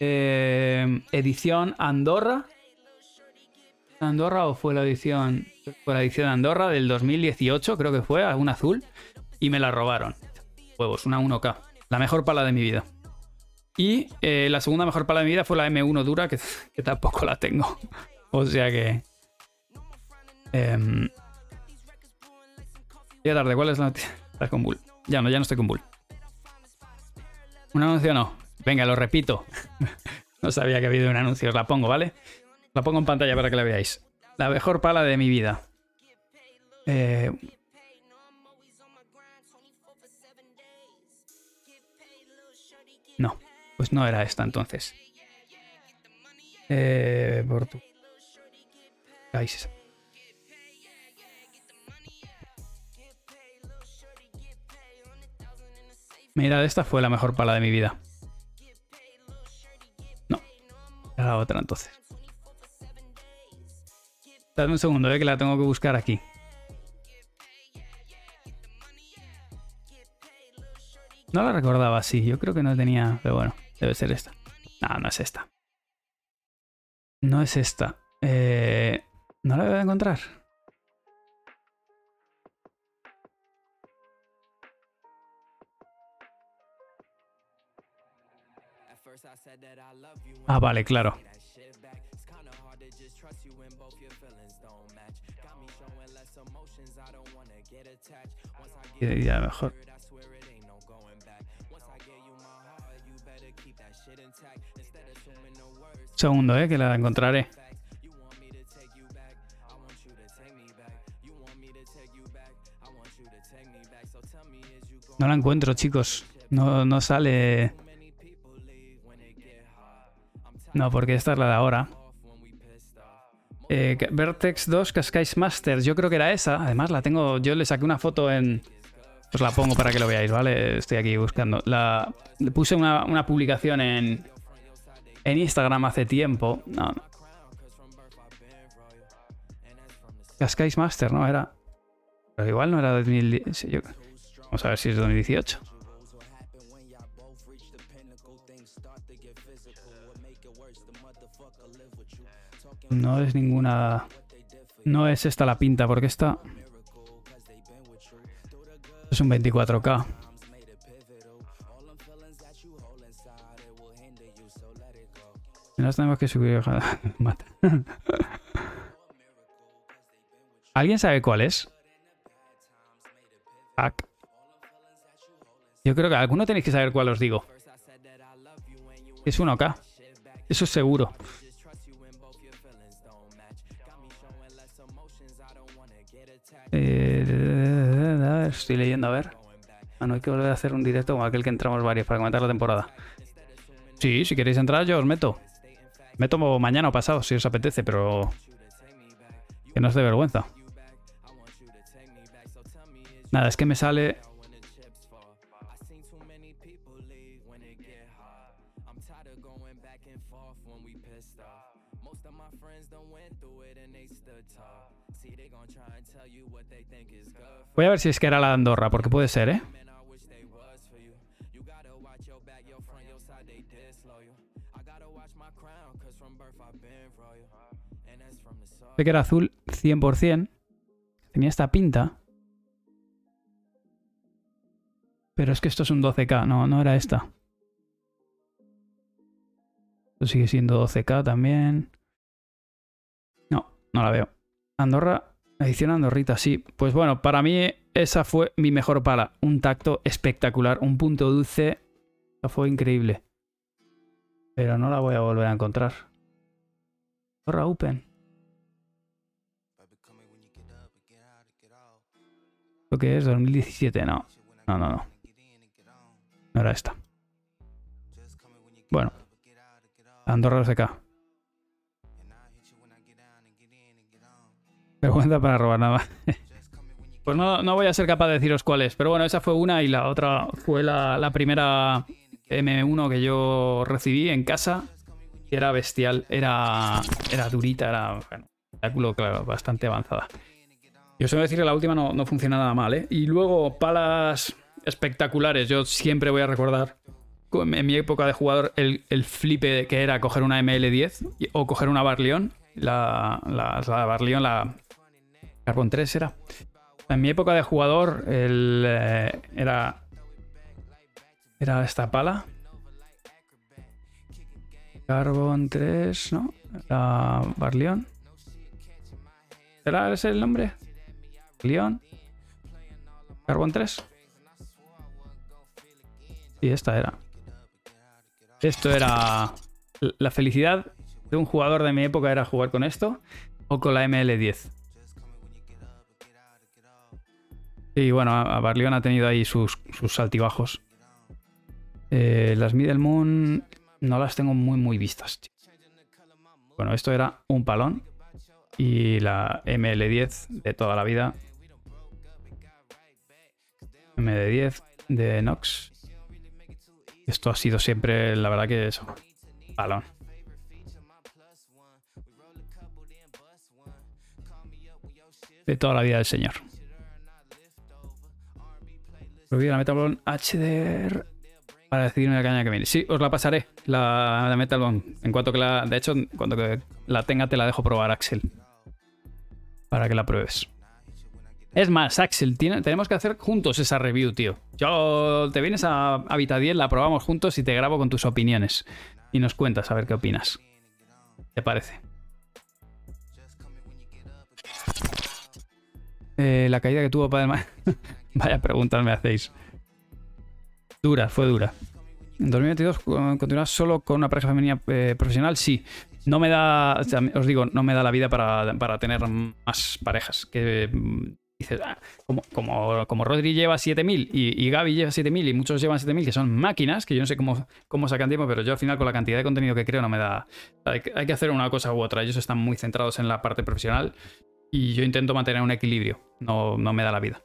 eh, edición Andorra. ¿Andorra o fue la edición? Fue la edición Andorra del 2018, creo que fue, un azul. Y me la robaron. Huevos, una 1K. La mejor pala de mi vida. Y eh, la segunda mejor pala de mi vida fue la M1 dura, que, tampoco la tengo. o sea que. Eh, tarde, ¿cuál es la noticia? Estás con Bull. Ya no, ya no estoy con Bull. ¿Un anuncio no? Venga, lo repito. no sabía que había un anuncio. Os la pongo, ¿vale? La pongo en pantalla para que la veáis. La mejor pala de mi vida. Eh... No. Pues no era esta entonces. Eh, Portu. Países. Mira, esta fue la mejor pala de mi vida. No. Era la otra entonces. Dame un segundo, eh, que la tengo que buscar aquí. No la recordaba así. Yo creo que no tenía. Pero bueno, debe ser esta. No, no es esta. No es esta. Eh, no la voy a encontrar. Ah, vale, claro. Y ya mejor. Segundo, eh, que la encontraré. No la encuentro, chicos. No, no sale. No, porque esta es la de ahora. Eh, Vertex 2 Cascais Masters. Yo creo que era esa. Además, la tengo. Yo le saqué una foto en. Os la pongo para que lo veáis, ¿vale? Estoy aquí buscando. La, le puse una, una publicación en, en Instagram hace tiempo. No. Cascais Master, ¿no? Era. Pero igual no era 2018. Vamos a ver si es 2018. No es ninguna. No es esta la pinta, porque esta. Es un 24K. Nos tenemos que subir. ¿Alguien sabe cuál es? Fuck. Yo creo que alguno tenéis que saber cuál os digo. Es 1K. Eso es seguro. Eh, estoy leyendo, a ver. Ah, no hay que volver a hacer un directo como aquel que entramos varios para comentar la temporada. Sí, si queréis entrar yo os meto. Me tomo mañana o pasado si os apetece, pero que no os dé vergüenza. Nada, es que me sale... Voy a ver si es que era la de Andorra, porque puede ser, ¿eh? Sé que era azul 100%. Tenía esta pinta. Pero es que esto es un 12K. No, no era esta. Esto sigue siendo 12K también. No, la veo. Andorra, edición Andorrita, sí. Pues bueno, para mí esa fue mi mejor pala. Un tacto espectacular, un punto dulce. fue increíble. Pero no la voy a volver a encontrar. Andorra Open. ¿Lo que es? 2017, no. No, no, no. No era esta. Bueno. Andorra SK. Vergüenza para robar nada. pues no, no, voy a ser capaz de deciros cuál es. Pero bueno, esa fue una y la otra fue la, la primera M1 que yo recibí en casa. Y era bestial. Era, era durita, era bueno, claro, bastante avanzada. Yo suelo decir que la última no, funciona nada mal, ¿eh? Y luego, palas espectaculares. Yo siempre voy a recordar en mi época de jugador el, el flipe que era coger una ML10 o coger una Barleón. La, la, la la Carbon 3 era. En mi época de jugador el, eh, era, era esta pala. Carbon 3, ¿no? La Barleón. ¿Era ese el nombre? León. Carbon 3. Y esta era. Esto era. La felicidad de un jugador de mi época era jugar con esto o con la ML10. Y bueno, a ha tenido ahí sus, sus altibajos. Eh, las Middle Moon no las tengo muy, muy vistas. Bueno, esto era un palón. Y la ML10 de toda la vida. MD10 de Nox. Esto ha sido siempre, la verdad que eso. Palón. De toda la vida del señor. Prohibida la Metalbone HDR para decidirme la caña que viene. Sí, os la pasaré, la, la Metalbone. En cuanto que la. De hecho, en cuanto que la tenga, te la dejo probar, Axel. Para que la pruebes. Es más, Axel, tenemos que hacer juntos esa review, tío. Yo te vienes a Habitadiel, la probamos juntos y te grabo con tus opiniones. Y nos cuentas a ver qué opinas. ¿Te parece? Eh, la caída que tuvo Padre Vaya preguntas me hacéis. Dura, fue dura. En 2022 cu- continúas solo con una pareja femenina eh, profesional, sí. No me da, o sea, os digo, no me da la vida para, para tener más parejas. Que mm, dices, ah, como, como, como Rodri lleva 7000 y, y Gaby lleva 7000 y muchos llevan 7000, que son máquinas, que yo no sé cómo, cómo sacan tiempo, pero yo al final con la cantidad de contenido que creo no me da. Hay que hacer una cosa u otra. Ellos están muy centrados en la parte profesional y yo intento mantener un equilibrio. No, no me da la vida.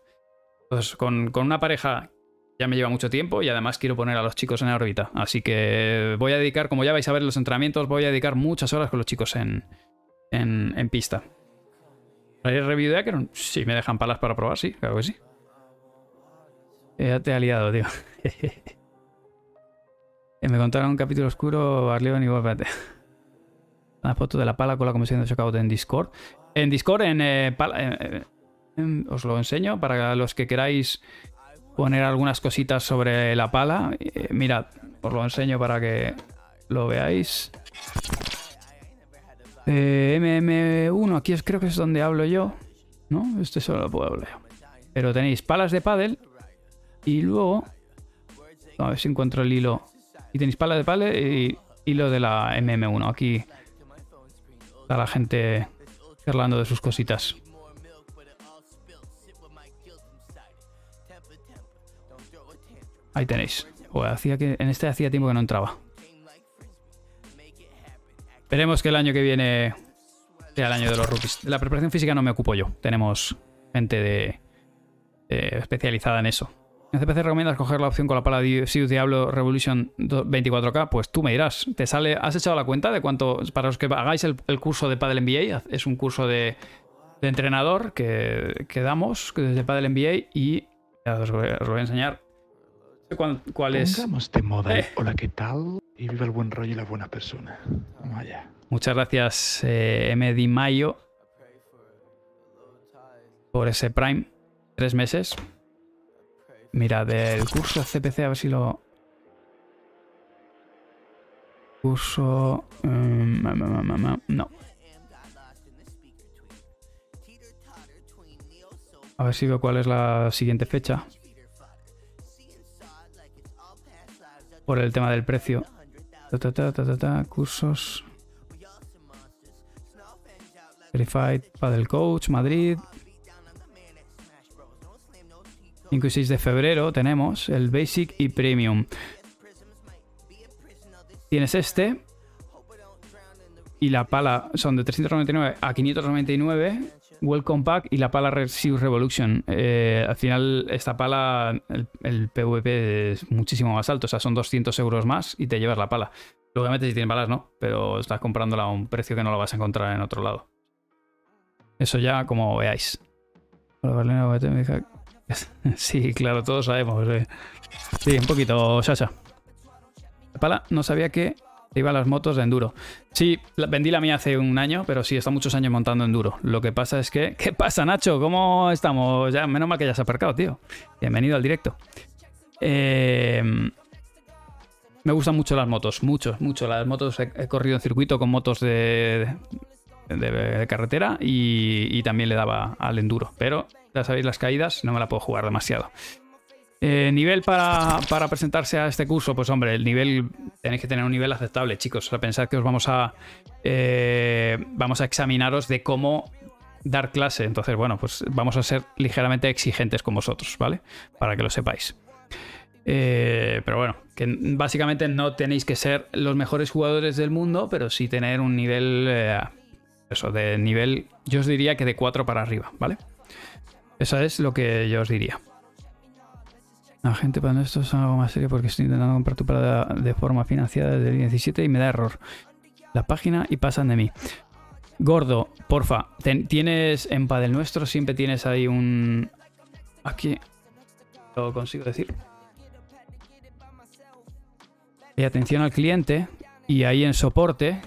Entonces, con, con una pareja ya me lleva mucho tiempo y además quiero poner a los chicos en órbita. Así que voy a dedicar, como ya vais a ver en los entrenamientos, voy a dedicar muchas horas con los chicos en, en, en pista. ¿Hay review de Akeron? Sí, me dejan palas para probar, sí, claro que sí. Eh, Ya te he aliado, tío. Me contaron un capítulo oscuro, Barleon y espérate. Una foto de la pala con la comisión de checkout en Discord. En Discord, en, eh, pala- eh, eh, os lo enseño para los que queráis poner algunas cositas sobre la pala. Eh, mirad, os lo enseño para que lo veáis. Eh, MM1, aquí es, creo que es donde hablo yo. ¿No? Este solo lo puedo hablar. Pero tenéis palas de pádel y luego... A ver si encuentro el hilo. Y tenéis pala de pádel y hilo de la MM1. Aquí está la gente hablando de sus cositas. Ahí tenéis. Joder, hacía que, en este hacía tiempo que no entraba. Esperemos que el año que viene sea el año de los rookies. La preparación física no me ocupo yo. Tenemos gente de, especializada en eso. En CPC recomiendas coger la opción con la pala Sius Diablo Revolution 24K. Pues tú me dirás. ¿Te sale, ¿Has echado la cuenta de cuánto? Para los que hagáis el, curso de Padel MBA, es un curso de, de entrenador que, damos desde Padel MBA y os, os voy a enseñar cuál, cuál es. De moda Eh. hola, ¿qué tal? Y viva el buen rollo y la buena persona. Vamos allá. Muchas gracias, eh, M. Di Mayo, por ese Prime. Tres meses. Mira, del curso CPC, a ver si lo. Curso. ma, no. A ver si veo cuál es la siguiente fecha. Por el tema del precio. Ta, ta, ta, cursos. Verified Padel Coach, Madrid. 5 y 6 de febrero tenemos el Basic y Premium. Tienes este. Y la pala son de 399 a 599. Welcome Pack y la pala Reduce Revolution. Eh, al final, esta pala, el, PvP es muchísimo más alto. O sea, son 200 euros más y te llevas la pala. Obviamente, si tienes balas, no. Pero estás comprándola a un precio que no lo vas a encontrar en otro lado. Eso ya como veáis. Sí, claro, todos sabemos. eh. Sí, un poquito, Sasha. La pala no sabía que te iba a las motos de enduro. Sí, vendí la mía hace un año, pero sí, está muchos años montando enduro. Lo que pasa es que... ¿Qué pasa, Nacho? ¿Cómo estamos? Ya, menos mal que ya se ha aparcado, tío. Bienvenido al directo. Eh, me gustan mucho las motos, mucho, mucho. Las motos he, he corrido en circuito con motos de, de, de carretera y, y también le daba al enduro. Pero ya sabéis, las caídas no me la puedo jugar demasiado. Eh, nivel para, para presentarse a este curso, pues hombre, el nivel tenéis que tener un nivel aceptable, chicos. O sea, pensad que os vamos a eh, vamos a examinaros de cómo dar clase. Entonces, bueno, pues vamos a ser ligeramente exigentes con vosotros, ¿vale? Para que lo sepáis. Eh, pero bueno, que básicamente no tenéis que ser los mejores jugadores del mundo, pero sí tener un nivel. eso, de nivel. Yo os diría que de 4 para arriba, ¿vale? Eso es lo que yo os diría. La gente para esto es algo más serio porque estoy intentando comprar tu parada de forma financiada desde el 17 y me da error la página y pasan de mí. Gordo, porfa, tienes en Padel Nuestro, siempre tienes ahí un... Aquí lo consigo decir. Y atención al cliente y ahí en soporte...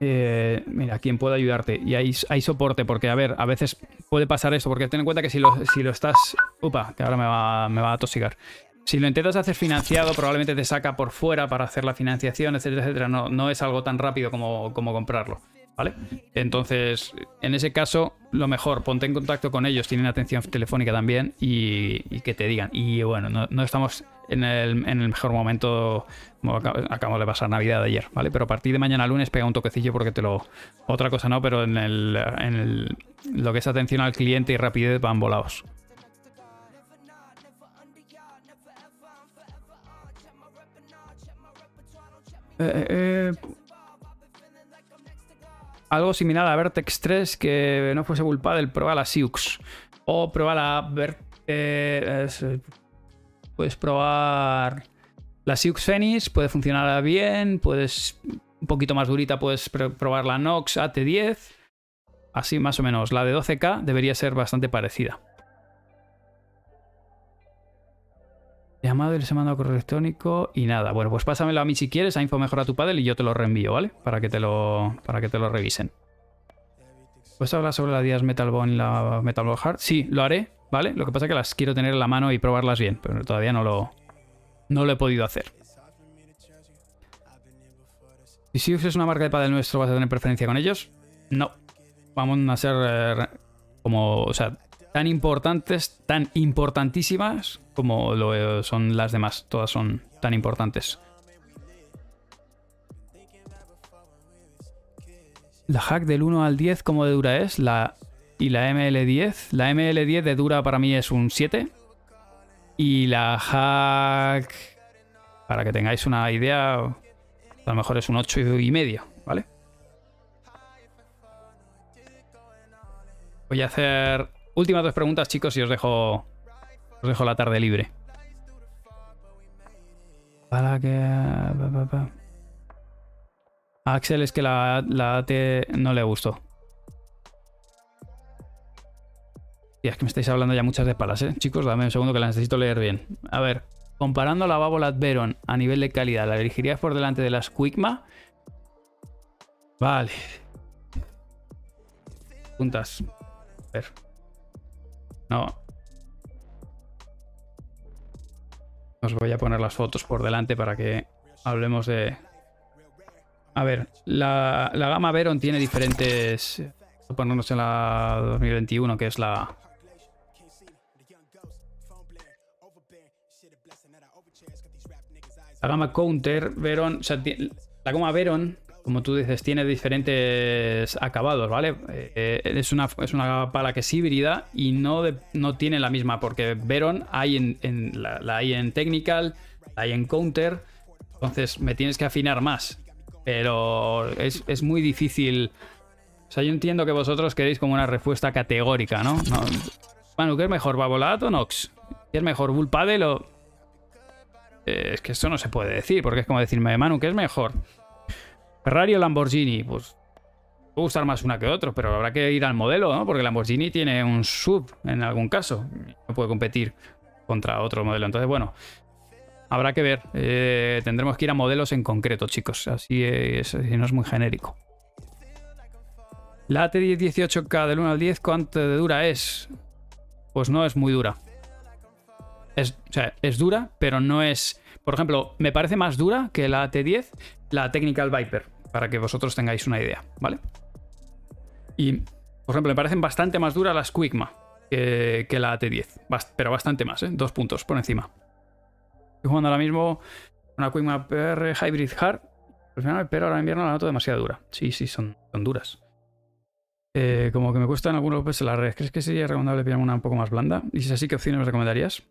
eh, mira, ¿quién puede ayudarte? Y ahí hay soporte, porque a ver, a veces puede pasar esto, porque ten en cuenta que si lo, si lo estás... Upa, que ahora me va, me va a tosigar. Si lo intentas hacer financiado, probablemente te saca por fuera para hacer la financiación, etcétera, etcétera. No, no es algo tan rápido como, como comprarlo. ¿Vale? Entonces, en ese caso, lo mejor, ponte en contacto con ellos, tienen atención telefónica también y, que te digan. Y bueno, no, estamos en el, mejor momento, como acab- acabamos de pasar Navidad de ayer, ¿vale? Pero a partir de mañana lunes pega un toquecillo porque te lo... Otra cosa no, pero en, el, en el- lo que es atención al cliente y rapidez van volados. Eh, eh, algo similar a Vertex 3 que no fuese culpa del prueba la Siux. O prueba la Ver- eh, es, puedes probar la Siux Phoenix, puede funcionar bien, puedes un poquito más durita, puedes pr- probar la Nox AT10. Así más o menos. La de 12K debería ser bastante parecida. Llamado y les he mandado correo electrónico y nada. Bueno, pues pásamelo a mí si quieres, a Info Mejora tu Padel y yo te lo reenvío, ¿vale? Para que te lo, para que te lo revisen. ¿Puedes hablar sobre la Díaz Metal Bone y la Metal Bone Hard? Sí, lo haré, ¿vale? Lo que pasa es que las quiero tener en la mano y probarlas bien, pero todavía no lo, no lo he podido hacer. ¿Y si es una marca de padel nuestro, vas a tener preferencia con ellos? No. Vamos a ser eh, como, o sea, tan importantes, tan importantísimas como lo eh, son las demás. Todas son tan importantes. La hack del 1 al 10, ¿cómo de dura es? La, y la ML10. La ML10 de dura para mí es un 7. Y la hack, para que tengáis una idea, a lo mejor es un 8 y medio, ¿vale? Voy a hacer últimas dos preguntas, chicos, y os dejo, os dejo la tarde libre. Para que... Axel es que la, la AT no le gustó. Y es que me estáis hablando ya muchas de palas, ¿eh? Chicos, dame un segundo que la necesito leer bien. A ver, comparando la Babolat Veron a nivel de calidad, ¿la elegirías por delante de las Quickma? Vale. Puntas. A ver. No. Os voy a poner las fotos por delante para que hablemos de... A ver, la, la gama Veron tiene diferentes... Ponernos en la 2021, que es la... La gama Counter, Veron... O sea, la gama Veron, como tú dices, tiene diferentes acabados, ¿vale? Eh, es, una, es una pala que es híbrida y no, no tiene la misma, porque Veron hay en, la, hay en Technical, la hay en Counter, entonces me tienes que afinar más. Pero es, es muy difícil. O sea, yo entiendo que vosotros queréis como una respuesta categórica, ¿no? no Manu, ¿qué es mejor, Babolat o Nox? ¿Qué es mejor, Bull Paddle o.? Eh, es que esto no se puede decir, porque es como decirme, Manu, ¿qué es mejor? ¿Ferrari o Lamborghini? Pues. Puede gustar más una que otro, pero habrá que ir al modelo, ¿no? Porque Lamborghini tiene un sub en algún caso. No puede competir contra otro modelo. Entonces, bueno, habrá que ver. Eh, tendremos que ir a modelos en concreto, chicos. Así es, no es muy genérico. La AT10 18K del 1 al 10, ¿cuánto de dura es? Pues no es muy dura. Es, o sea, es dura, pero no es. Por ejemplo, me parece más dura que la AT10, la Technical Viper, para que vosotros tengáis una idea, ¿vale? Y, por ejemplo, me parecen bastante más duras las Quickma que, la AT10, Bast- pero bastante más, ¿eh? Dos puntos por encima. Estoy jugando ahora mismo una Quickma PR Hybrid Hard, pero ahora en invierno la noto demasiado dura. Sí, sí, son, duras. Eh, como que me cuestan algunos pues la red. ¿Crees que sería recomendable pillar una un poco más blanda? Y si es así, ¿qué opciones me recomendarías?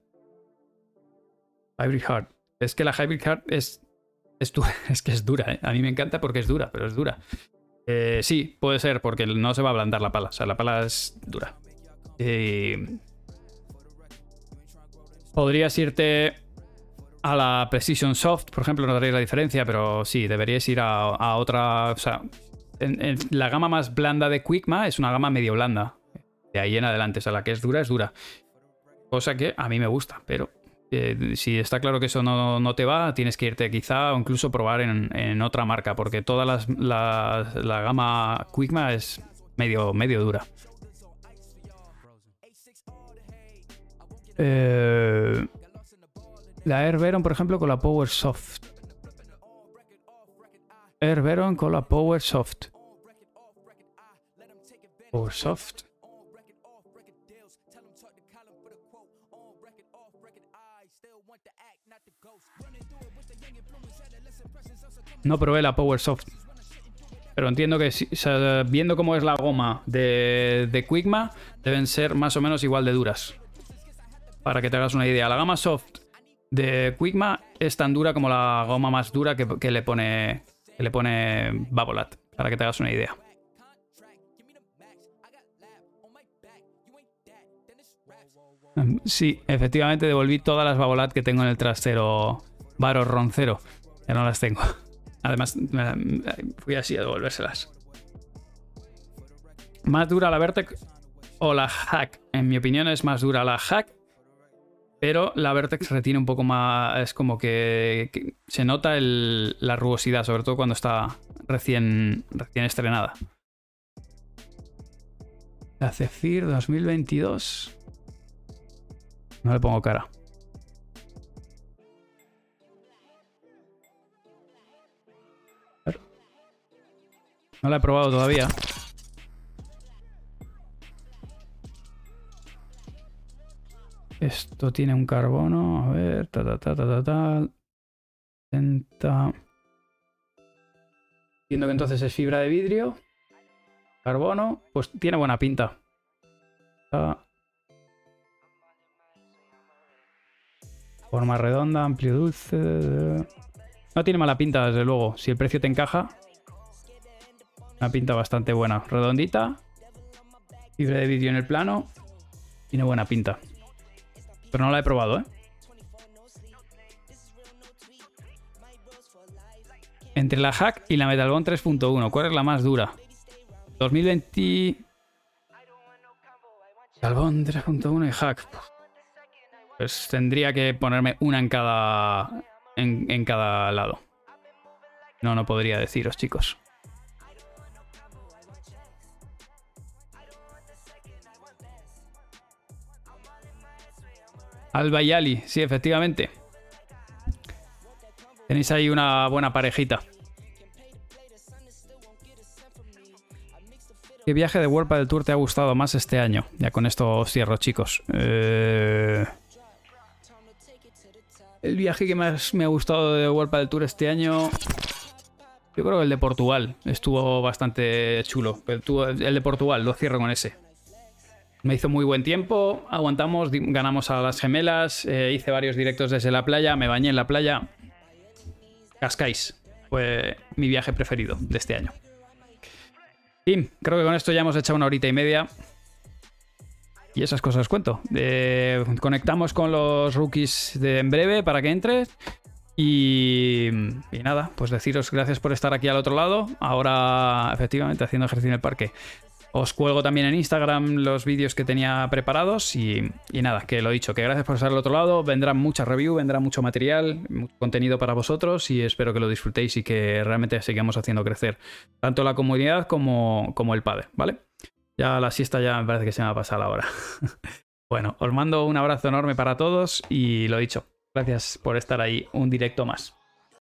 Hybrid Heart. Es que la Hybrid es, es, es que es dura, ¿eh? A mí me encanta porque es dura, pero es dura. Eh, sí, puede ser, porque no se va a ablandar la pala. O sea, la pala es dura. Eh, podrías irte a la Precision Soft, por ejemplo, no daréis la diferencia, pero sí, deberíais ir a, otra. O sea, la gama más blanda de Quickma es una gama medio blanda. De ahí en adelante. O sea, la que es dura es dura. Cosa que a mí me gusta, pero eh, si está claro que eso no, te va, tienes que irte quizá o incluso probar en, otra marca, porque toda la gama Quickma es medio, medio dura. Eh, la Air Veron, por ejemplo, con la Power Soft. Air Veron con la Power Soft. Power Soft. No probé la Power Soft. Pero entiendo que viendo cómo es la goma de, de Quickma, deben ser más o menos igual de duras. Para que te hagas una idea. La gama soft de Quickma es tan dura como la goma más dura que, le pone que le pone Babolat. Para que te hagas una idea. Sí, efectivamente devolví todas las Babolat que tengo en el trastero Varo Roncero. Ya no las tengo. Además, fui así a devolvérselas. Más dura la Vertex o la Hack. En mi opinión es más dura la Hack. Pero la Vertex retiene un poco más. Es como que, se nota la rugosidad, sobre todo cuando está recién, recién estrenada. La Zephyr 2022. No le pongo cara. No la he probado todavía. Esto tiene un carbono. A ver, ta ta ta ta ta ta. Entiendo que entonces es fibra de vidrio. Carbono. Pues tiene buena pinta. Forma redonda, amplio dulce. No tiene mala pinta, desde luego. Si el precio te encaja, una pinta bastante buena. Redondita. Fibra de vídeo en el plano. Tiene buena pinta. Pero no la he probado, ¿eh? Entre la Hack y la Metalbone 3.1, ¿cuál es la más dura? 2020... Metalbone 3.1 y Hack. Pues tendría que ponerme una en cada... en cada lado. No, no podría deciros, chicos. Albayali, sí, efectivamente. Tenéis ahí una buena parejita. ¿Qué viaje de World del Tour te ha gustado más este año? Ya con esto cierro, chicos. Eh, el viaje que más me ha gustado de World del Tour este año. Yo creo que el de Portugal estuvo bastante chulo. El de Portugal, lo cierro con ese. Me hizo muy buen tiempo, aguantamos, ganamos a las gemelas, eh, hice varios directos desde la playa, me bañé en la playa. Cascais fue mi viaje preferido de este año. Y creo que con esto ya hemos echado una horita y media. Y esas cosas os cuento. Eh, conectamos con los rookies de en breve para que entres. Y, y, nada, pues deciros gracias por estar aquí al otro lado. Ahora, efectivamente, haciendo ejercicio en el parque. Os cuelgo también en Instagram los vídeos que tenía preparados y, nada, que lo dicho, que gracias por estar al otro lado, vendrá mucha review, vendrá mucho material, mucho contenido para vosotros y espero que lo disfrutéis y que realmente sigamos haciendo crecer tanto la comunidad como, como el padre, ¿vale? Ya la siesta ya me parece que se me va a pasar la hora. bueno, os mando un abrazo enorme para todos y lo dicho, gracias por estar ahí un directo más.